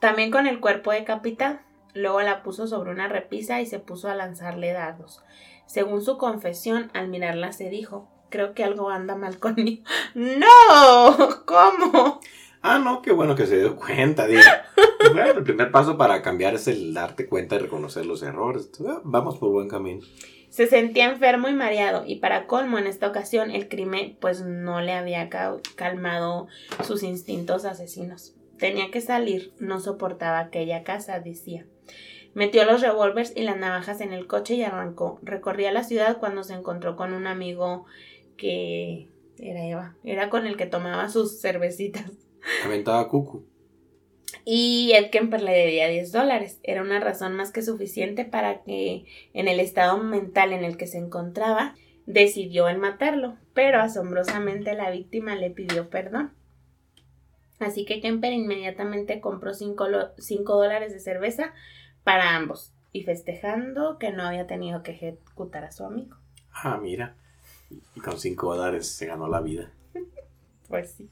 S2: También con el cuerpo decapitado. Luego la puso sobre una repisa y se puso a lanzarle dardos. Según su confesión, al mirarla se dijo, creo que algo anda mal conmigo. ¡No! ¿Cómo?
S1: Ah, no, qué bueno que se dio cuenta, digo. bueno, el primer paso para cambiar es el darte cuenta y reconocer los errores. Vamos por buen camino.
S2: Se sentía enfermo y mareado, y para colmo en esta ocasión el crimen pues no le había calmado sus instintos asesinos. Tenía que salir, no soportaba aquella casa, decía. Metió los revólveres y las navajas en el coche y arrancó. Recorría la ciudad cuando se encontró con un amigo que era Eva, era con el que tomaba sus cervecitas.
S1: Aventaba cucu.
S2: Y Ed Kemper le debía 10 dólares. Era una razón más que suficiente para que, en el estado mental en el que se encontraba, decidió en matarlo. Pero asombrosamente la víctima le pidió perdón. Así que Kemper inmediatamente compró 5 dólares de cerveza para ambos. Y festejando que no había tenido que ejecutar a su amigo.
S1: Ah, mira. Y con 5 dólares se ganó la vida.
S2: pues sí.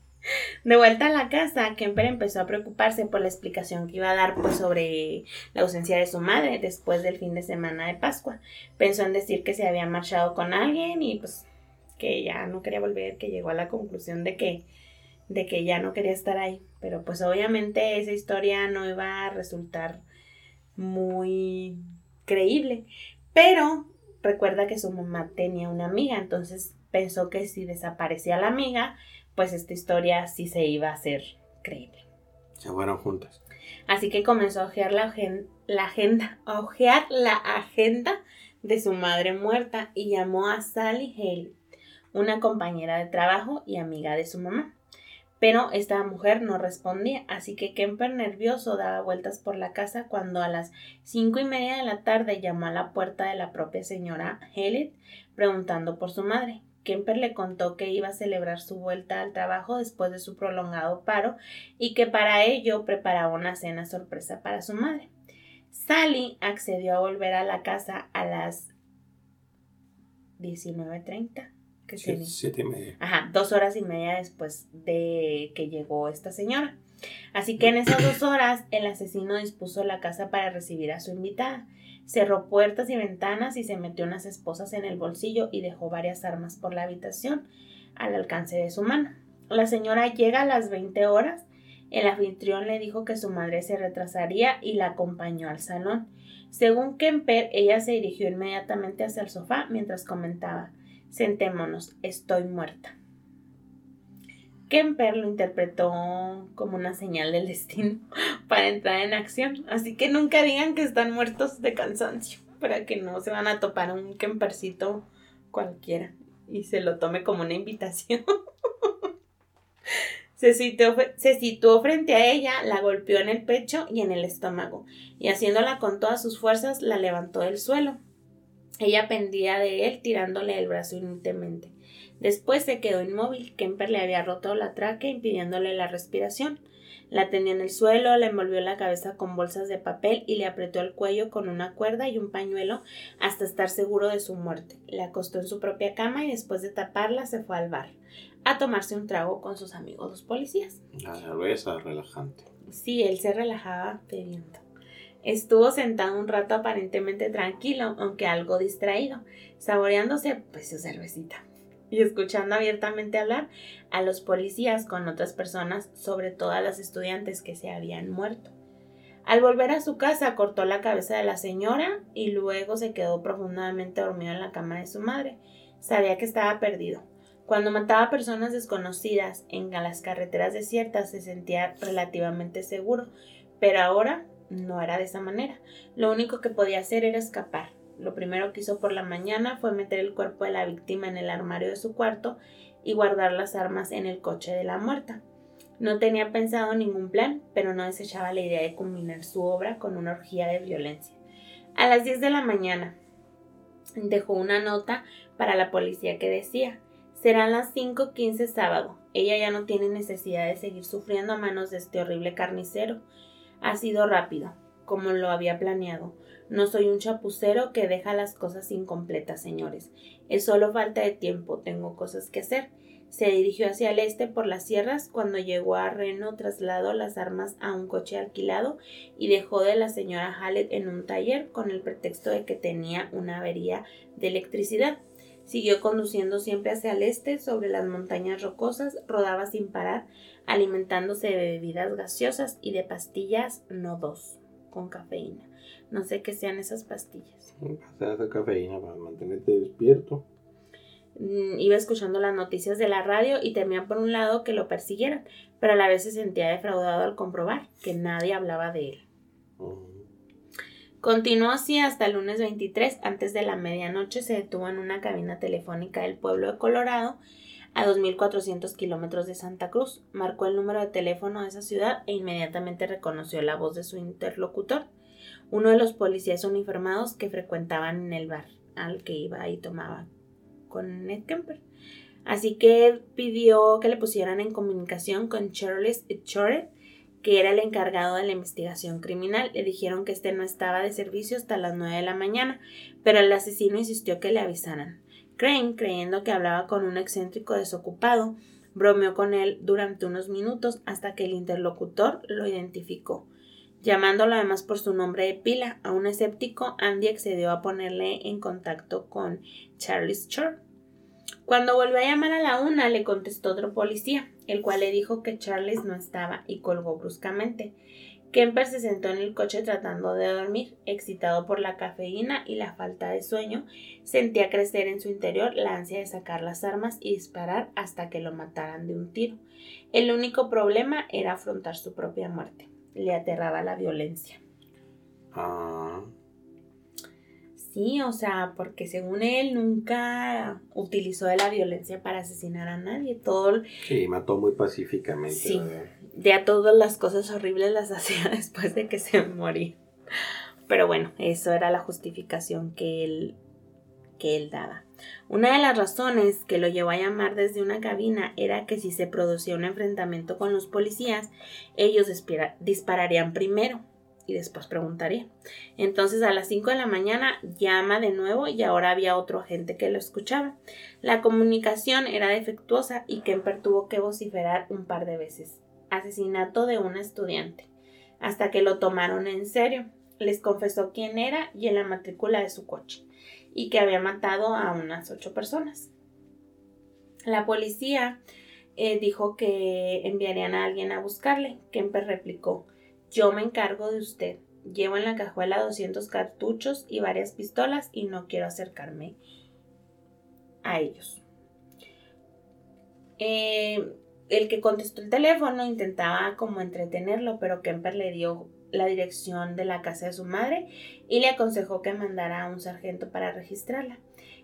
S2: De vuelta a la casa, Kemper empezó a preocuparse por la explicación que iba a dar pues, sobre la ausencia de su madre después del fin de semana de Pascua. Pensó en decir que se había marchado con alguien y pues que ya no quería volver, que llegó a la conclusión de que de que ya no quería estar ahí, pero pues obviamente esa historia no iba a resultar muy creíble, pero recuerda que su mamá tenía una amiga, entonces pensó que si desaparecía la amiga, pues esta historia sí se iba a hacer creíble.
S1: Se fueron juntas.
S2: Así que comenzó a ojear la, la agenda, a ojear la agenda de su madre muerta y llamó a Sally Hale, una compañera de trabajo y amiga de su mamá. Pero esta mujer no respondía, así que Kemper nervioso daba vueltas por la casa cuando a las cinco y media de la tarde llamó a la puerta de la propia señora Hale preguntando por su madre. Kemper le contó que iba a celebrar su vuelta al trabajo después de su prolongado paro y que para ello preparaba una cena sorpresa para su madre. Sally accedió a volver a la casa a las 19.30.
S1: Siete, siete y media.
S2: Ajá, dos horas y media después de que llegó esta señora. Así que en esas dos horas el asesino dispuso la casa para recibir a su invitada cerró puertas y ventanas y se metió unas esposas en el bolsillo y dejó varias armas por la habitación al alcance de su mano. La señora llega a las 20 horas. El anfitrión le dijo que su madre se retrasaría y la acompañó al salón. Según Kemper, ella se dirigió inmediatamente hacia el sofá mientras comentaba Sentémonos, estoy muerta. Kemper lo interpretó como una señal del destino para entrar en acción. Así que nunca digan que están muertos de cansancio, para que no se van a topar un Kempercito cualquiera y se lo tome como una invitación. se, situó, se situó frente a ella, la golpeó en el pecho y en el estómago, y haciéndola con todas sus fuerzas, la levantó del suelo. Ella pendía de él, tirándole el brazo inutilmente. Después se quedó inmóvil. Kemper le había roto la tráquea impidiéndole la respiración. La tenía en el suelo, le envolvió la cabeza con bolsas de papel y le apretó el cuello con una cuerda y un pañuelo hasta estar seguro de su muerte. La acostó en su propia cama y después de taparla se fue al bar a tomarse un trago con sus amigos los policías.
S1: La cerveza relajante.
S2: Sí, él se relajaba bebiendo. Estuvo sentado un rato aparentemente tranquilo, aunque algo distraído, saboreándose pues su cervecita. y escuchando abiertamente hablar a los policías con otras personas, sobre todo a las estudiantes que se habían muerto. Al volver a su casa cortó la cabeza de la señora y luego se quedó profundamente dormido en la cama de su madre. Sabía que estaba perdido. Cuando mataba a personas desconocidas en las carreteras desiertas se sentía relativamente seguro, pero ahora no era de esa manera. Lo único que podía hacer era escapar. Lo primero que hizo por la mañana fue meter el cuerpo de la víctima en el armario de su cuarto y guardar las armas en el coche de la muerta. No tenía pensado ningún plan, pero no desechaba la idea de combinar su obra con una orgía de violencia. A las 10 de la mañana dejó una nota para la policía que decía Serán las 5.15 sábado. Ella ya no tiene necesidad de seguir sufriendo a manos de este horrible carnicero. Ha sido rápido, como lo había planeado. No soy un chapucero que deja las cosas incompletas, señores. Es solo falta de tiempo. Tengo cosas que hacer. Se dirigió hacia el este por las sierras. Cuando llegó a Reno, trasladó las armas a un coche alquilado y dejó de la señora Hallet en un taller con el pretexto de que tenía una avería de electricidad. Siguió conduciendo siempre hacia el este, sobre las montañas rocosas, rodaba sin parar, alimentándose de bebidas gaseosas y de pastillas no dos, con cafeína. No sé qué sean esas pastillas.
S1: Pastillas cafeína para mantenerte despierto.
S2: Mm, iba escuchando las noticias de la radio y temía por un lado que lo persiguieran, pero a la vez se sentía defraudado al comprobar que nadie hablaba de él. Continuó así hasta el lunes 23, antes de la medianoche se detuvo en una cabina telefónica del pueblo de Colorado, a 2.400 kilómetros de Santa Cruz. Marcó el número de teléfono de esa ciudad e inmediatamente reconoció la voz de su interlocutor, uno de los policías uniformados que frecuentaban en el bar al que iba y tomaba con Ned Kemper. Así que pidió que le pusieran en comunicación con Charles Choret, que era el encargado de la investigación criminal. Le dijeron que este no estaba de servicio hasta las 9 de la mañana, pero el asesino insistió que le avisaran. Crane, creyendo que hablaba con un excéntrico desocupado, bromeó con él durante unos minutos hasta que el interlocutor lo identificó. Llamándolo además por su nombre de pila, a un escéptico, Andy accedió a ponerle en contacto con Charles Shore. Cuando volvió a llamar a la una, le contestó otro policía, el cual le dijo que Charles no estaba y colgó bruscamente. Kemper se sentó en el coche tratando de dormir, excitado por la cafeína y la falta de sueño, sentía crecer en su interior la ansia de sacar las armas y disparar hasta que lo mataran de un tiro. El único problema era afrontar su propia muerte le aterraba la violencia. Ah. Sí, o sea, porque según él nunca utilizó de la violencia para asesinar a nadie. Todo.
S1: Sí, mató muy pacíficamente.
S2: Sí. Ya todas las cosas horribles las hacía después de que se moría. Pero bueno, eso era la justificación que él, que él daba. Una de las razones que lo llevó a llamar desde una cabina era que si se producía un enfrentamiento con los policías, ellos dispararían primero y después preguntaría. Entonces a las 5 de la mañana llama de nuevo y ahora había otro agente que lo escuchaba. La comunicación era defectuosa y Kemper tuvo que vociferar un par de veces. Asesinato de una estudiante. Hasta que lo tomaron en serio. Les confesó quién era y en la matrícula de su coche y que había matado a unas ocho personas. La policía eh, dijo que enviarían a alguien a buscarle. Kemper replicó, yo me encargo de usted. Llevo en la cajuela 200 cartuchos y varias pistolas y no quiero acercarme a ellos. Eh, el que contestó el teléfono intentaba como entretenerlo, pero Kemper le dio la dirección de la casa de su madre y le aconsejó que mandara a un sargento para registrarla.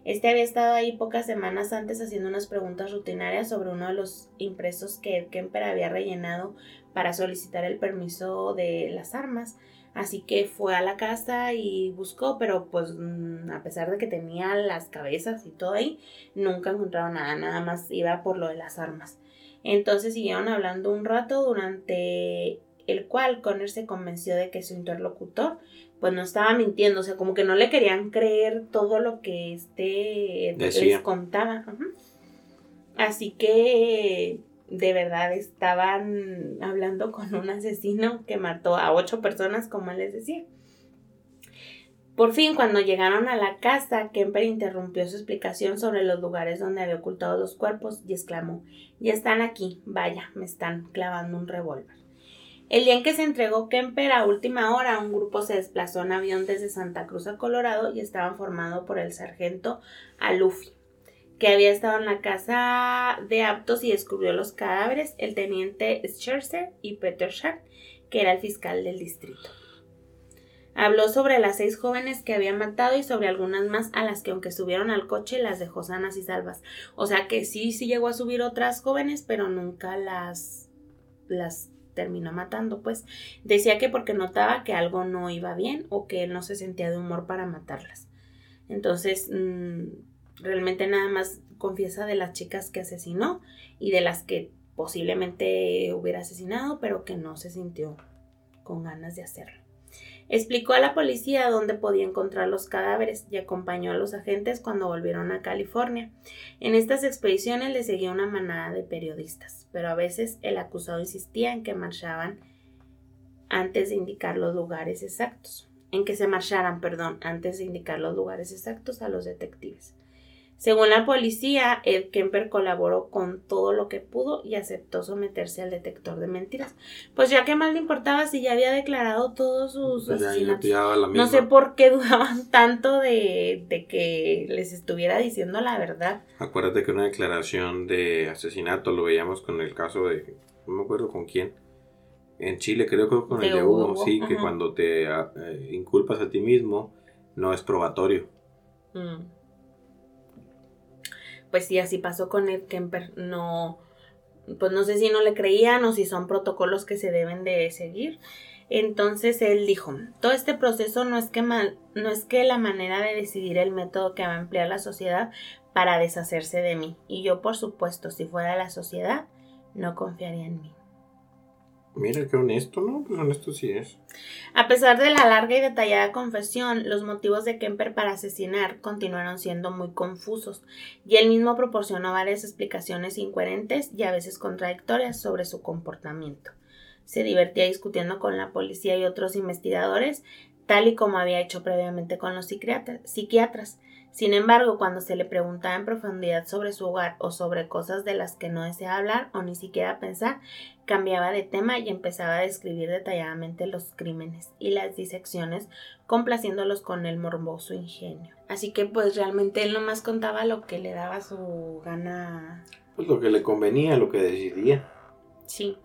S2: Este había estado ahí pocas semanas antes haciendo unas preguntas rutinarias sobre uno de los impresos que Kemper había rellenado para solicitar el permiso de las armas. Así que fue a la casa y buscó, pero pues mm, a pesar de que tenía las cabezas y todo ahí, nunca encontraron nada, nada más iba por lo de las armas. Entonces siguieron hablando un rato durante el cual Connor se convenció de que su interlocutor pues no estaba mintiendo, o sea, como que no le querían creer todo lo que este les contaba. Así que de verdad estaban hablando con un asesino que mató a ocho personas, como les decía. Por fin, cuando llegaron a la casa, Kemper interrumpió su explicación sobre los lugares donde había ocultado los cuerpos y exclamó Ya están aquí, vaya, me están clavando un revólver. El día en que se entregó Kemper a última hora, un grupo se desplazó en avión desde Santa Cruz a Colorado y estaban formado por el sargento Alufi, que había estado en la casa de aptos y descubrió los cadáveres, el teniente Scherzer y Peter Schacht, que era el fiscal del distrito. Habló sobre las seis jóvenes que había matado y sobre algunas más a las que aunque subieron al coche las dejó sanas y salvas. O sea que sí, sí llegó a subir otras jóvenes, pero nunca las las terminó matando, pues decía que porque notaba que algo no iba bien o que él no se sentía de humor para matarlas. Entonces, mm, realmente nada más confiesa de las chicas que asesinó y de las que posiblemente hubiera asesinado, pero que no se sintió con ganas de hacerlo. Explicó a la policía dónde podía encontrar los cadáveres y acompañó a los agentes cuando volvieron a California. En estas expediciones le seguía una manada de periodistas, pero a veces el acusado insistía en que marchaban antes de indicar los lugares exactos, en que se marcharan, perdón, antes de indicar los lugares exactos a los detectives. Según la policía, Ed Kemper colaboró con todo lo que pudo y aceptó someterse al detector de mentiras. Pues ya que más le importaba si ya había declarado todos sus
S1: Pues
S2: asesinatos. No sé por qué dudaban tanto de, de que les estuviera diciendo la verdad.
S1: Acuérdate que una declaración de asesinato lo veíamos con el caso de. No me acuerdo con quién. En Chile, creo que con el
S2: De
S1: Hugo,
S2: Hugo,
S1: sí, que cuando te ah, eh, inculpas a ti mismo, no es probatorio.
S2: Mm. Pues sí, así pasó con Ed Kemper. No, pues no sé si no le creían o si son protocolos que se deben de seguir. Entonces él dijo, todo este proceso no es que mal- no es que la manera de decidir el método que va a emplear la sociedad para deshacerse de mí. Y yo, por supuesto, si fuera la sociedad, no confiaría en mí.
S1: Mira qué honesto, ¿no? Pues honesto sí es.
S2: A pesar de la larga y detallada confesión, los motivos de Kemper para asesinar continuaron siendo muy confusos, y él mismo proporcionó varias explicaciones incoherentes y a veces contradictorias sobre su comportamiento. Se divertía discutiendo con la policía y otros investigadores, tal y como había hecho previamente con los psiquiatra- psiquiatras. Sin embargo, cuando se le preguntaba en profundidad sobre su hogar o sobre cosas de las que no deseaba hablar o ni siquiera pensar, cambiaba de tema y empezaba a describir detalladamente los crímenes y las disecciones, complaciéndolos con el morboso ingenio. Así que pues realmente él nomás contaba lo que le daba su gana
S1: Pues lo que le convenía, lo que decidía.
S2: Sí.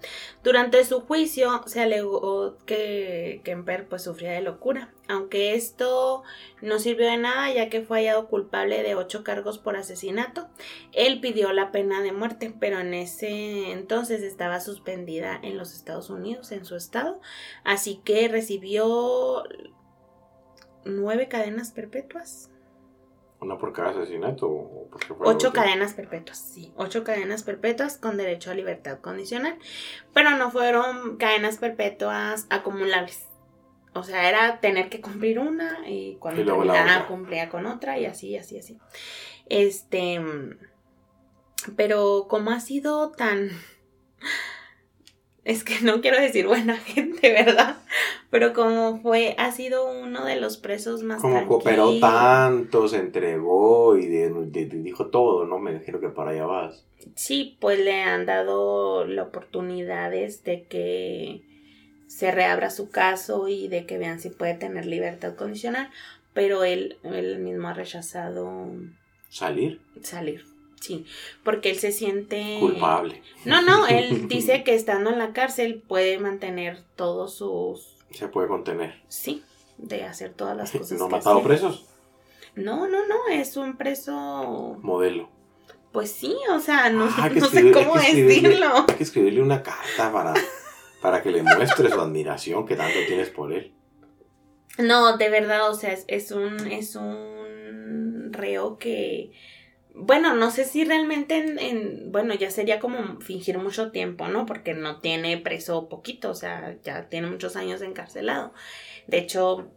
S2: Durante su juicio se alegó que Kemper pues sufría de locura, aunque esto no sirvió de nada ya que fue hallado culpable de ocho cargos por asesinato. Él pidió la pena de muerte, pero en ese entonces estaba suspendida en los Estados Unidos, en su estado, así que recibió nueve cadenas perpetuas.
S1: Una por cada asesinato. ¿o por qué fue
S2: Ocho cadenas perpetuas, sí. Ocho cadenas perpetuas con derecho a libertad condicional. Pero no fueron cadenas perpetuas acumulables. O sea, era tener que cumplir una y cuando
S1: Y otra.
S2: cumplía con otra y así, así, así. Este. Pero como ha sido tan. Es que no quiero decir buena gente, ¿verdad? Pero como fue, ha sido uno de los presos más
S1: Como cooperó tanto, se entregó y de- de- de- dijo todo, ¿no? Me imagino que para allá vas.
S2: Sí, pues le han dado la oportunidades de que se reabra su caso y de que vean si puede tener libertad condicional, pero él, él mismo ha rechazado
S1: Salir
S2: salir. Sí, porque él se siente
S1: culpable.
S2: No, no, él dice que estando en la cárcel puede mantener todos sus
S1: Se puede contener.
S2: sí, de hacer todas las cosas
S1: ¿No ha matado presos?
S2: No, no, no, es un preso
S1: Modelo.
S2: pues sí, o sea, no,
S1: Ah,
S2: no sé
S1: hay
S2: cómo decirlo.
S1: Hay que escribirle una carta para, para que le muestre su admiración que tanto tienes por él.
S2: No, de verdad, o sea, es, es un es un reo que bueno, no sé si realmente en, en- bueno, ya sería como fingir mucho tiempo, ¿no? Porque no tiene preso poquito, o sea, ya tiene muchos años encarcelado. De hecho,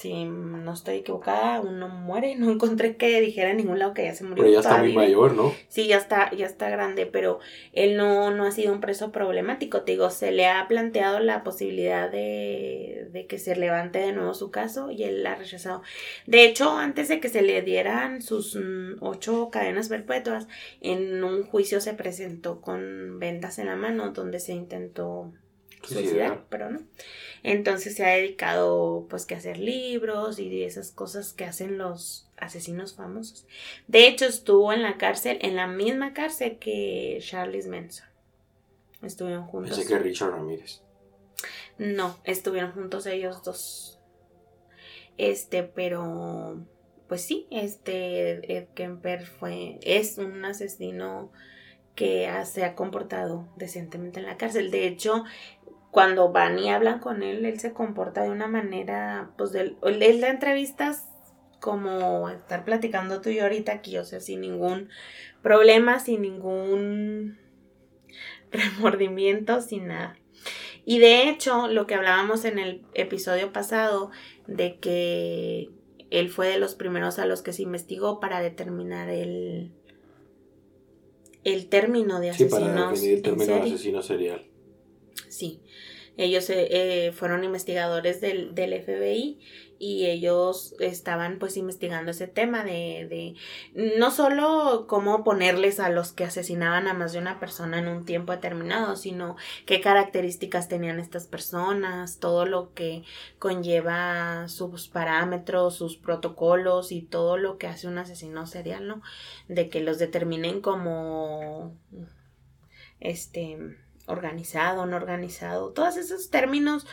S2: si no estoy equivocada, uno muere. No encontré que dijera en ningún lado que ya se murió.
S1: Pero ya está muy mayor, ¿no?
S2: Sí, ya está, ya está grande, pero él no, no ha sido un preso problemático. Te digo, se le ha planteado la posibilidad de, de que se levante de nuevo su caso y él la ha rechazado. De hecho, antes de que se le dieran sus mm, ocho cadenas perpetuas, en un juicio se presentó con vendas en la mano donde se intentó suicidar, pero no. Entonces se ha dedicado pues que a hacer libros y esas cosas que hacen los asesinos famosos. De hecho estuvo en la cárcel, en la misma cárcel que Charles Manson. Estuvieron juntos.
S1: Pensé que Richard Ramírez.
S2: No, estuvieron juntos ellos dos. Este, pero pues sí, este Ed Kemper fue es un asesino que se ha comportado decentemente en la cárcel. De hecho, cuando van y hablan con él, él se comporta de una manera, pues, él, él da entrevistas como estar platicando tú y yo ahorita aquí, o sea, sin ningún problema, sin ningún remordimiento, sin nada. Y de hecho, lo que hablábamos en el episodio pasado, de que él fue de los primeros a los que se investigó para determinar el, el término de asesinos.
S1: Sí, para definir el término de asesino serial.
S2: Sí. Ellos eh, eh, fueron investigadores del, del, FBI y ellos estaban pues investigando ese tema de, de no solo cómo ponerles a los que asesinaban a más de una persona en un tiempo determinado, sino qué características tenían estas personas, todo lo que conlleva sus parámetros, sus protocolos y todo lo que hace un asesino serial, ¿no? De que los determinen como este organizado, no organizado, todos esos términos,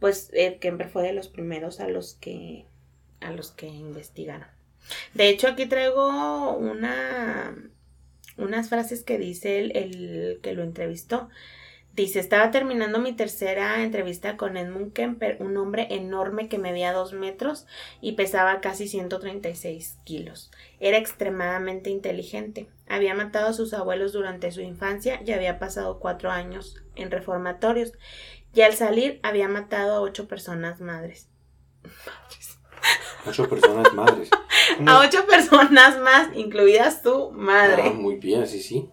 S2: pues Kemper fue de los primeros a los que a los que investigaron. De hecho, aquí traigo una unas frases que dice el, el que lo entrevistó. Dice, estaba terminando mi tercera entrevista con Edmund Kemper, un hombre enorme que medía dos metros y pesaba casi 136 kilos. Era extremadamente inteligente. Había matado a sus abuelos durante su infancia y había pasado cuatro años en reformatorios. Y al salir había matado a ocho personas madres.
S1: Ocho personas madres.
S2: a ocho personas más, incluidas su madre.
S1: Ah, muy bien, sí, sí.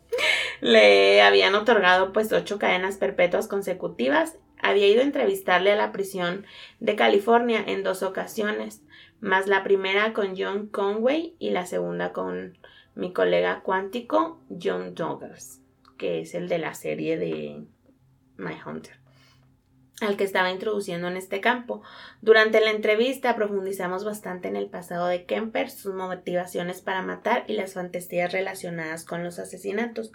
S2: Le habían otorgado pues ocho cadenas perpetuas consecutivas. Había ido a entrevistarle a la prisión de California en dos ocasiones, más la primera con John Conway y la segunda con mi colega cuántico John Douglas, que es el de la serie de My Hunter al que estaba introduciendo en este campo. Durante la entrevista profundizamos bastante en el pasado de Kemper, sus motivaciones para matar y las fantasías relacionadas con los asesinatos.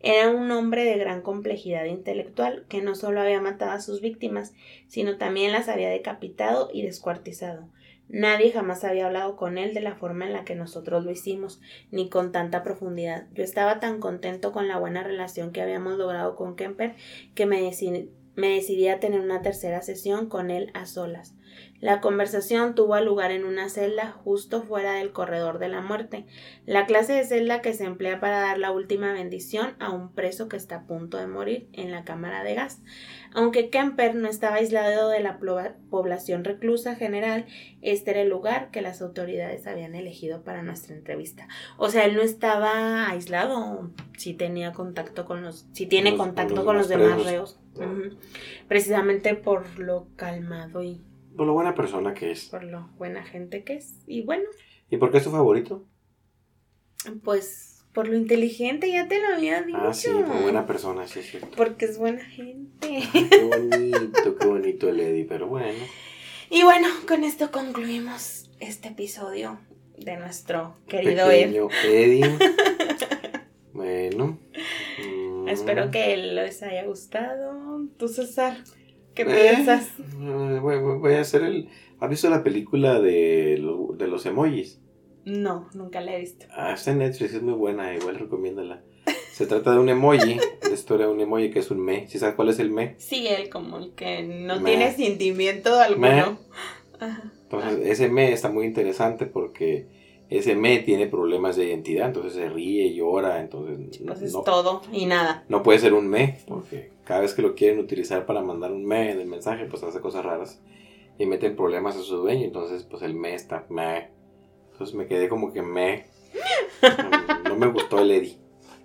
S2: Era un hombre de gran complejidad intelectual que no solo había matado a sus víctimas, sino también las había decapitado y descuartizado. Nadie jamás había hablado con él de la forma en la que nosotros lo hicimos, ni con tanta profundidad. Yo estaba tan contento con la buena relación que habíamos logrado con Kemper que me decidí me decidí a tener una tercera sesión con él a solas. La conversación tuvo lugar en una celda justo fuera del corredor de la muerte, la clase de celda que se emplea para dar la última bendición a un preso que está a punto de morir en la cámara de gas. Aunque Kemper no estaba aislado de la población reclusa general, este era el lugar que las autoridades habían elegido para nuestra entrevista. O sea, él no estaba aislado, si tenía contacto con los, si tiene contacto con los, demás reos. Precisamente por lo calmado y...
S1: Por lo buena persona que es.
S2: Por lo buena gente que es. Y bueno.
S1: ¿Y por qué es su favorito?
S2: Pues por lo inteligente, ya te lo había dicho.
S1: Ah, sí, por buena persona, sí es cierto.
S2: Porque es buena gente.
S1: qué bonito, qué bonito el Eddie, pero bueno.
S2: Y bueno, con esto concluimos este episodio de nuestro querido
S1: Pequeño Eddie. bueno.
S2: Espero mm. que les haya gustado. ¿Tú, César? ¿Qué eh, piensas?
S1: Eh, voy, a hacer el... ¿Has visto la película de, de los emojis?
S2: No, nunca la he visto.
S1: Ah, está en Netflix, es muy buena, igual recomiéndala. Se trata de un emoji, la historia de un emoji que es un me. ¿Sí sabes cuál es el me?
S2: Sí, el como el que no tiene sentimiento alguno.
S1: Entonces, ese me está muy interesante porque ese me tiene problemas de identidad, entonces se ríe, llora, entonces...
S2: Pues es todo y nada.
S1: No puede ser un me, porque cada vez que lo quieren utilizar para mandar un me en el mensaje, pues hace cosas raras. y meten problemas a su dueño. Entonces, pues el me está me. Entonces me quedé como que me. No, no me gustó el Eddie.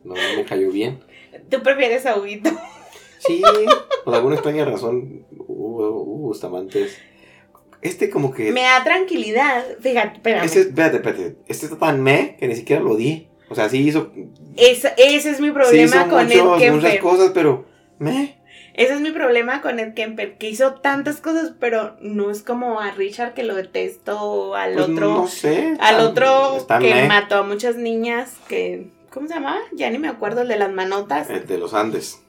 S1: No, no me cayó bien.
S2: ¿Tú prefieres a Huguito?
S1: Sí, por alguna extraña razón, Hugo, Hugo Bustamante Este como que...
S2: Me da tranquilidad. Fíjate, espérame.
S1: Este, espérate, espérate. Este está tan me que ni siquiera lo di. O sea, sí hizo...
S2: Esa- ese es mi
S1: Sí
S2: problema
S1: hizo
S2: con
S1: muchos-
S2: Ed
S1: muchas cosas, pero... Me...
S2: Ese es mi problema con Ed Kemper, que hizo tantas cosas, pero no es como a Richard que lo detesto, o al
S1: Pues,
S2: otro,
S1: No sé.
S2: al otro que
S1: me.
S2: mató a muchas niñas, que, ¿cómo se llamaba? Ya ni me acuerdo, el de las manotas.
S1: El de los Andes.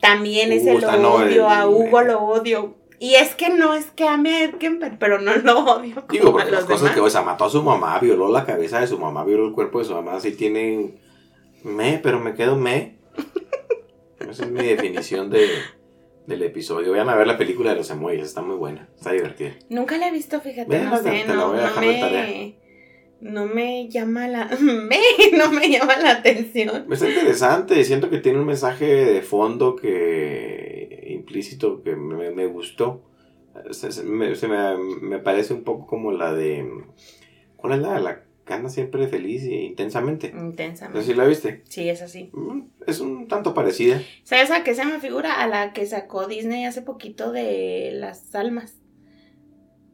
S2: También
S1: Hugo
S2: ese lo
S1: no,
S2: odio,
S1: el-
S2: a Hugo lo odio. Y es que no es que ame a Ed Kemper, pero no lo odio como
S1: Digo,
S2: a
S1: porque las cosas
S2: demás.
S1: que, o sea, mató a su mamá, violó la cabeza de su mamá, violó el cuerpo de su mamá, sí tiene me, pero me quedo me. Esa es mi definición de, del episodio. Vayan a ver la película de los emojis, está muy buena, está divertida.
S2: Nunca la he visto, fíjate,
S1: Véanla,
S2: no sé,
S1: te la
S2: no,
S1: voy a
S2: no
S1: dejar de tarea.
S2: No me llama la, me, no me llama la atención.
S1: Está interesante, siento que tiene un mensaje de fondo que implícito que me, me gustó. Se, se me, se me- me parece un poco como la de... ¿Cuál es la, la que anda siempre feliz e intensamente?
S2: Intensamente.
S1: si la viste.
S2: Sí, es así.
S1: Mm, Es un tanto parecida.
S2: ¿Sabes a qué se me figura? A la que sacó Disney hace poquito de las almas.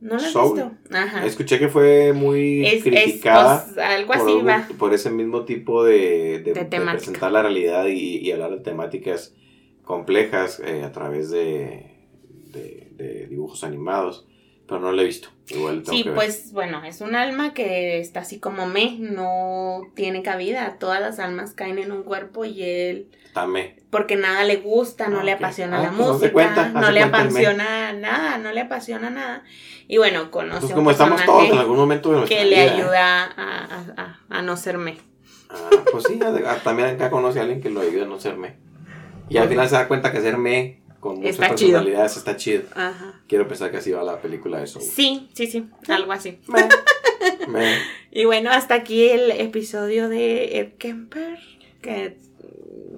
S2: ¿No la has
S1: Soul.
S2: visto? Ajá.
S1: Escuché que fue muy
S2: Es, es,
S1: criticada
S2: pues, algo
S1: por,
S2: así va.
S1: por ese mismo tipo de, de-
S2: De
S1: de
S2: temática.
S1: presentar la realidad y, y hablar de temáticas complejas eh, a través de dibujos animados. Pero no lo he visto. Igual tengo
S2: Sí,
S1: que ver.
S2: pues bueno, es un alma que está así como me, no tiene cabida. Todas las almas caen en un cuerpo y él,
S1: Tame.
S2: porque nada le gusta, no
S1: Ah,
S2: le apasiona
S1: Ah,
S2: la
S1: pues
S2: música,
S1: cuenta,
S2: no le apasiona nada, no le apasiona nada. Y bueno, conoce
S1: Pues
S2: un
S1: como estamos todos en algún momento de
S2: que le
S1: vida,
S2: ayuda a, a- no ser me.
S1: Ah, pues sí, ah, también acá conoce a alguien que lo ayuda a no ser me. Y al final se da cuenta que ser me con muchas
S2: Está chido.
S1: personalidades está chido.
S2: Ajá.
S1: Quiero pensar que así va la película de Soul.
S2: Sí, sí, sí, algo así. Y bueno, hasta aquí el episodio de Ed Kemper, que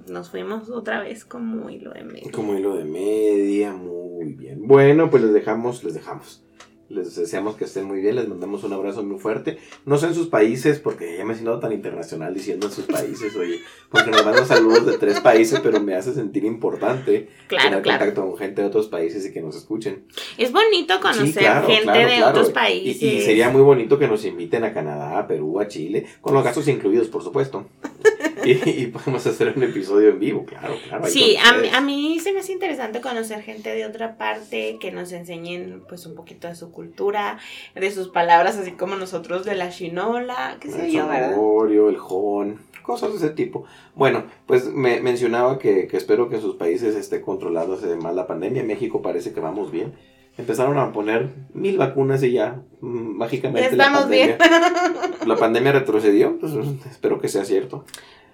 S2: nos fuimos otra vez como hilo de medio.
S1: Como hilo de media, muy bien. Bueno, pues les dejamos, les dejamos. Les deseamos que estén muy bien, les mandamos un abrazo muy fuerte. No sé en sus países, porque ya me siento tan internacional diciendo en sus países, oye, porque nos mandan saludos de tres países, pero me hace sentir importante
S2: Claro,
S1: tener
S2: claro.
S1: contacto con gente de otros países y que nos escuchen.
S2: Es bonito conocer
S1: Sí, claro,
S2: gente de otros
S1: Y-
S2: países.
S1: Y, sería muy bonito que nos inviten a Canadá, a Perú, a Chile, con los gastos incluidos, por supuesto. y, y podemos hacer un episodio en vivo, claro, claro.
S2: Sí, a a mí se me hace interesante conocer gente de otra parte que nos enseñen pues un poquito de su cultura, de sus palabras, así como nosotros de la chinola, qué sé
S1: El
S2: yo, ¿verdad?
S1: sonorio, el jon, cosas de ese tipo. Bueno, pues me mencionaba que, que espero que en sus países esté controlándose más la pandemia. En México parece que vamos bien. Empezaron a poner mil vacunas y ya mm,
S2: Ya
S1: mágicamente la
S2: estamos bien.
S1: pandemia, la pandemia retrocedió. Pues, espero que sea cierto.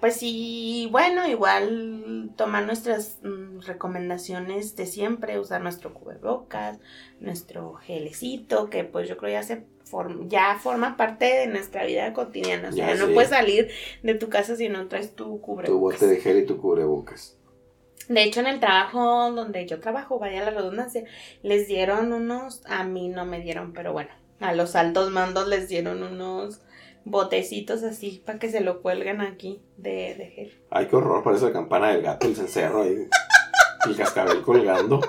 S2: Pues sí, bueno, igual tomar nuestras mm, recomendaciones de siempre, usar nuestro cubrebocas, nuestro gelecito, que pues yo creo ya se form- ya forma parte de nuestra vida cotidiana. O sea,
S1: Ya
S2: no
S1: sé.
S2: puedes salir de tu casa si no traes tu cubrebocas.
S1: Tu bote de gel y tu cubrebocas.
S2: De hecho, en el trabajo donde yo trabajo, vaya la redundancia, les dieron unos, a mí no me dieron, pero bueno, a los altos mandos les dieron unos botecitos así para que se lo cuelguen aquí de, de gel.
S1: Ay, qué horror, parece la campana del gato, el cencerro ahí. El cascabel colgando.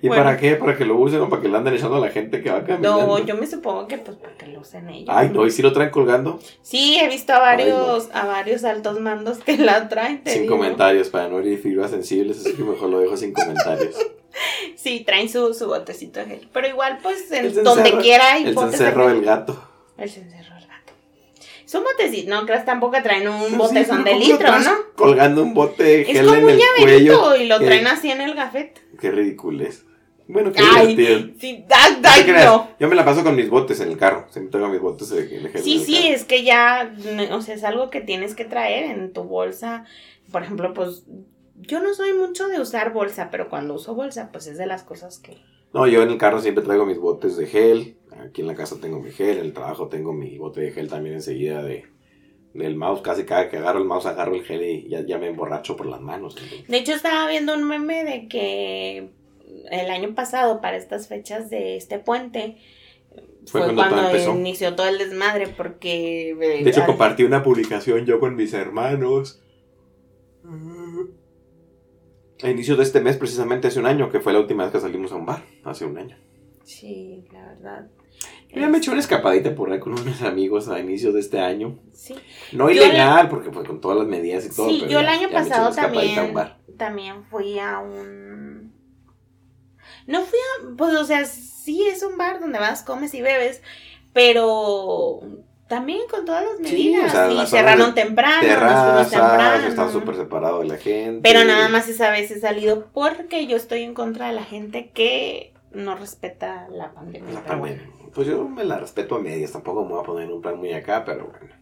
S1: ¿Y
S2: Bueno.
S1: para qué? ¿Para que lo usen o para que le anden echando a la gente que va caminando?
S2: No, yo me supongo que pues para que lo usen ellos.
S1: Ay, no, ¿y si lo traen colgando?
S2: Sí, he visto a varios, a varios altos mandos que la traen. te
S1: Sin
S2: digo.
S1: comentarios, para no herir fibras sensibles, así que mejor lo dejo sin comentarios.
S2: Sí, traen su, su botecito de gel. Pero igual, pues, en donde quiera hay
S1: El cencerro del gato.
S2: El cencerro. Son botecitos, no creas tampoco traen un
S1: Sí,
S2: de
S1: ¿cómo lo
S2: litro, ¿no?
S1: Colgando un bote de
S2: Es
S1: gel
S2: como
S1: en
S2: un
S1: el
S2: llaverito
S1: cuello.
S2: y lo
S1: Qué-
S2: traen así en el gafete.
S1: Qué ridículo es. Bueno, qué
S2: Ay,
S1: divertido.
S2: sí, ay, ay, no.
S1: Yo me la paso con mis botes en el carro. Siempre traigo mis botes de, gel.
S2: Sí, sí,
S1: carro.
S2: es que ya, o sea, es algo que tienes que traer en tu bolsa. Por ejemplo, pues, yo no soy mucho de usar bolsa, pero cuando uso bolsa, pues es de las cosas que...
S1: No, yo en el carro siempre traigo mis botes de gel. Aquí en la casa tengo mi gel. En el trabajo tengo mi bote de gel también enseguida de, del mouse. Casi cada que agarro el mouse agarro el gel y ya, ya me emborracho por las manos. entonces.
S2: De hecho, estaba viendo un meme de que el año pasado, para estas fechas de este puente,
S1: Fue
S2: fue,
S1: cuando todo
S2: cuando,
S1: empezó.
S2: inició todo el desmadre, porque... eh,
S1: De hecho, compartí una publicación yo con mis hermanos. A inicios de este mes, precisamente hace un año, que fue la última vez que salimos a un bar, hace un año.
S2: Sí, la verdad.
S1: Ya me eché una escapadita por ahí con unos amigos a inicios de este año.
S2: Sí,
S1: No
S2: Yo
S1: ilegal, porque fue con todas las medidas y todo.
S2: sí
S1: pero
S2: yo el año
S1: ya
S2: pasado también, también fui a un... No fui a... Pues, o sea, sí es un bar donde vas, comes y bebes, pero también con todas las
S1: Sí,
S2: medidas.
S1: o sea,
S2: y cerraron temprano,
S1: Terrazas,
S2: temprano.
S1: súper separado de la gente.
S2: Pero nada más esa vez he salido porque yo estoy en contra de la gente que no respeta la pandemia.
S1: La pandemia. Pues yo me la respeto a medias, tampoco me voy a poner en un plan muy acá, pero bueno.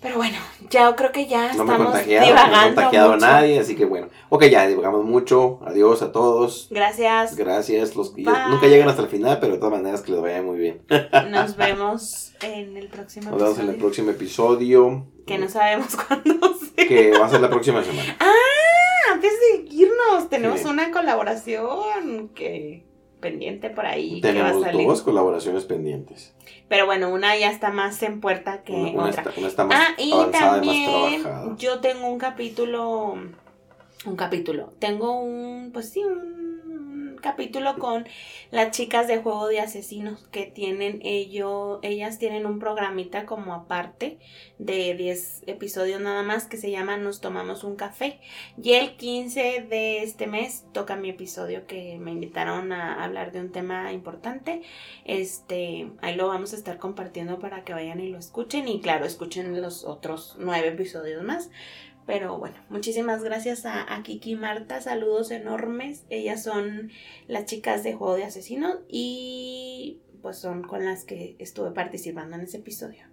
S2: Pero bueno, ya creo que ya
S1: No me he
S2: estamos
S1: contagiado, no he
S2: divagando
S1: contagiado a nadie, así que bueno. Ok, ya divagamos mucho. Adiós a todos.
S2: Gracias.
S1: Gracias. Los que nunca llegan hasta el final, pero de todas maneras que les vaya muy bien.
S2: Nos vemos en el próximo
S1: Nos vemos en el
S2: episodio,
S1: próximo episodio.
S2: Que no sabemos cuándo sea.
S1: Que va a ser la próxima semana.
S2: Ah, antes de irnos, tenemos
S1: Sí.
S2: una colaboración que pendiente por ahí que va a
S1: Tenemos
S2: salir.
S1: dos colaboraciones pendientes.
S2: Pero bueno, una ya está más en puerta que
S1: Una, una
S2: otra.
S1: está, una está más
S2: Ah, y también
S1: más trabajada.
S2: yo tengo un capítulo, un capítulo, tengo un, pues sí, un capítulo con las chicas de Juego de Asesinos que tienen ellos, ellas tienen un programita como aparte de 10 episodios nada más que se llama Nos tomamos un café y el 15 de este mes toca mi episodio que me invitaron a hablar de un tema importante este, ahí lo vamos a estar compartiendo para que vayan y lo escuchen. Y claro, escuchen los otros nueve episodios más. Pero bueno, muchísimas gracias a, a Kiki y Marta. Saludos enormes. Ellas son las chicas de Juego de Asesinos. Y pues son con las que estuve participando en ese episodio.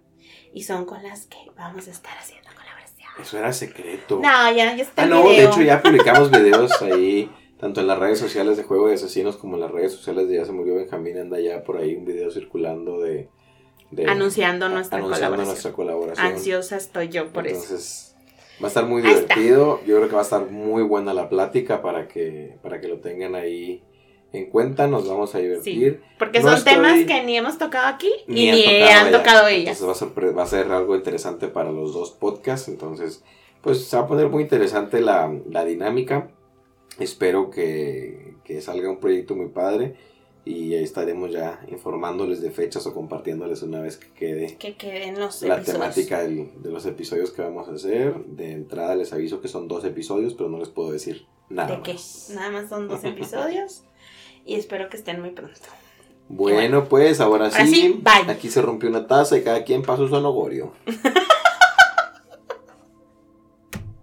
S2: Y son con las que vamos a estar haciendo colaboración.
S1: Eso era secreto.
S2: No, ya, ya está
S1: Ah, no, de
S2: video.
S1: hecho ya publicamos videos ahí, tanto en las redes sociales de Juego de Asesinos como en las redes sociales de Ya se murió Benjamín, anda ya por ahí un video circulando de... de-
S2: Anunciando nuestra
S1: anunciando
S2: colaboración.
S1: nuestra colaboración.
S2: Ansiosa estoy yo por eso.
S1: Entonces, va a estar muy divertido. Yo creo que va a estar muy buena la plática para que, para que lo tengan ahí en cuenta. Nos vamos a divertir.
S2: Porque
S1: No
S2: son
S1: estoy-
S2: temas que ni hemos tocado aquí
S1: Ni
S2: y
S1: han
S2: ni
S1: tocado
S2: han tocado ellas.
S1: Entonces va a, ser, va a ser algo interesante para los dos podcasts. Entonces, pues se va a poner muy interesante la, la dinámica. Espero que, que salga un proyecto muy padre. Y ahí estaremos ya informándoles de fechas o compartiéndoles una vez que quede
S2: Que queden los
S1: la
S2: episodios.
S1: temática del- de los episodios que vamos a hacer. De entrada les aviso que son dos episodios, pero no les puedo decir nada.
S2: ¿De qué?
S1: más.
S2: Nada más son dos episodios. y espero que estén muy pronto.
S1: Bueno, pues ahora
S2: Ahora
S1: sí,
S2: sí, bye.
S1: aquí se rompió una taza y cada quien pasó su anogorio.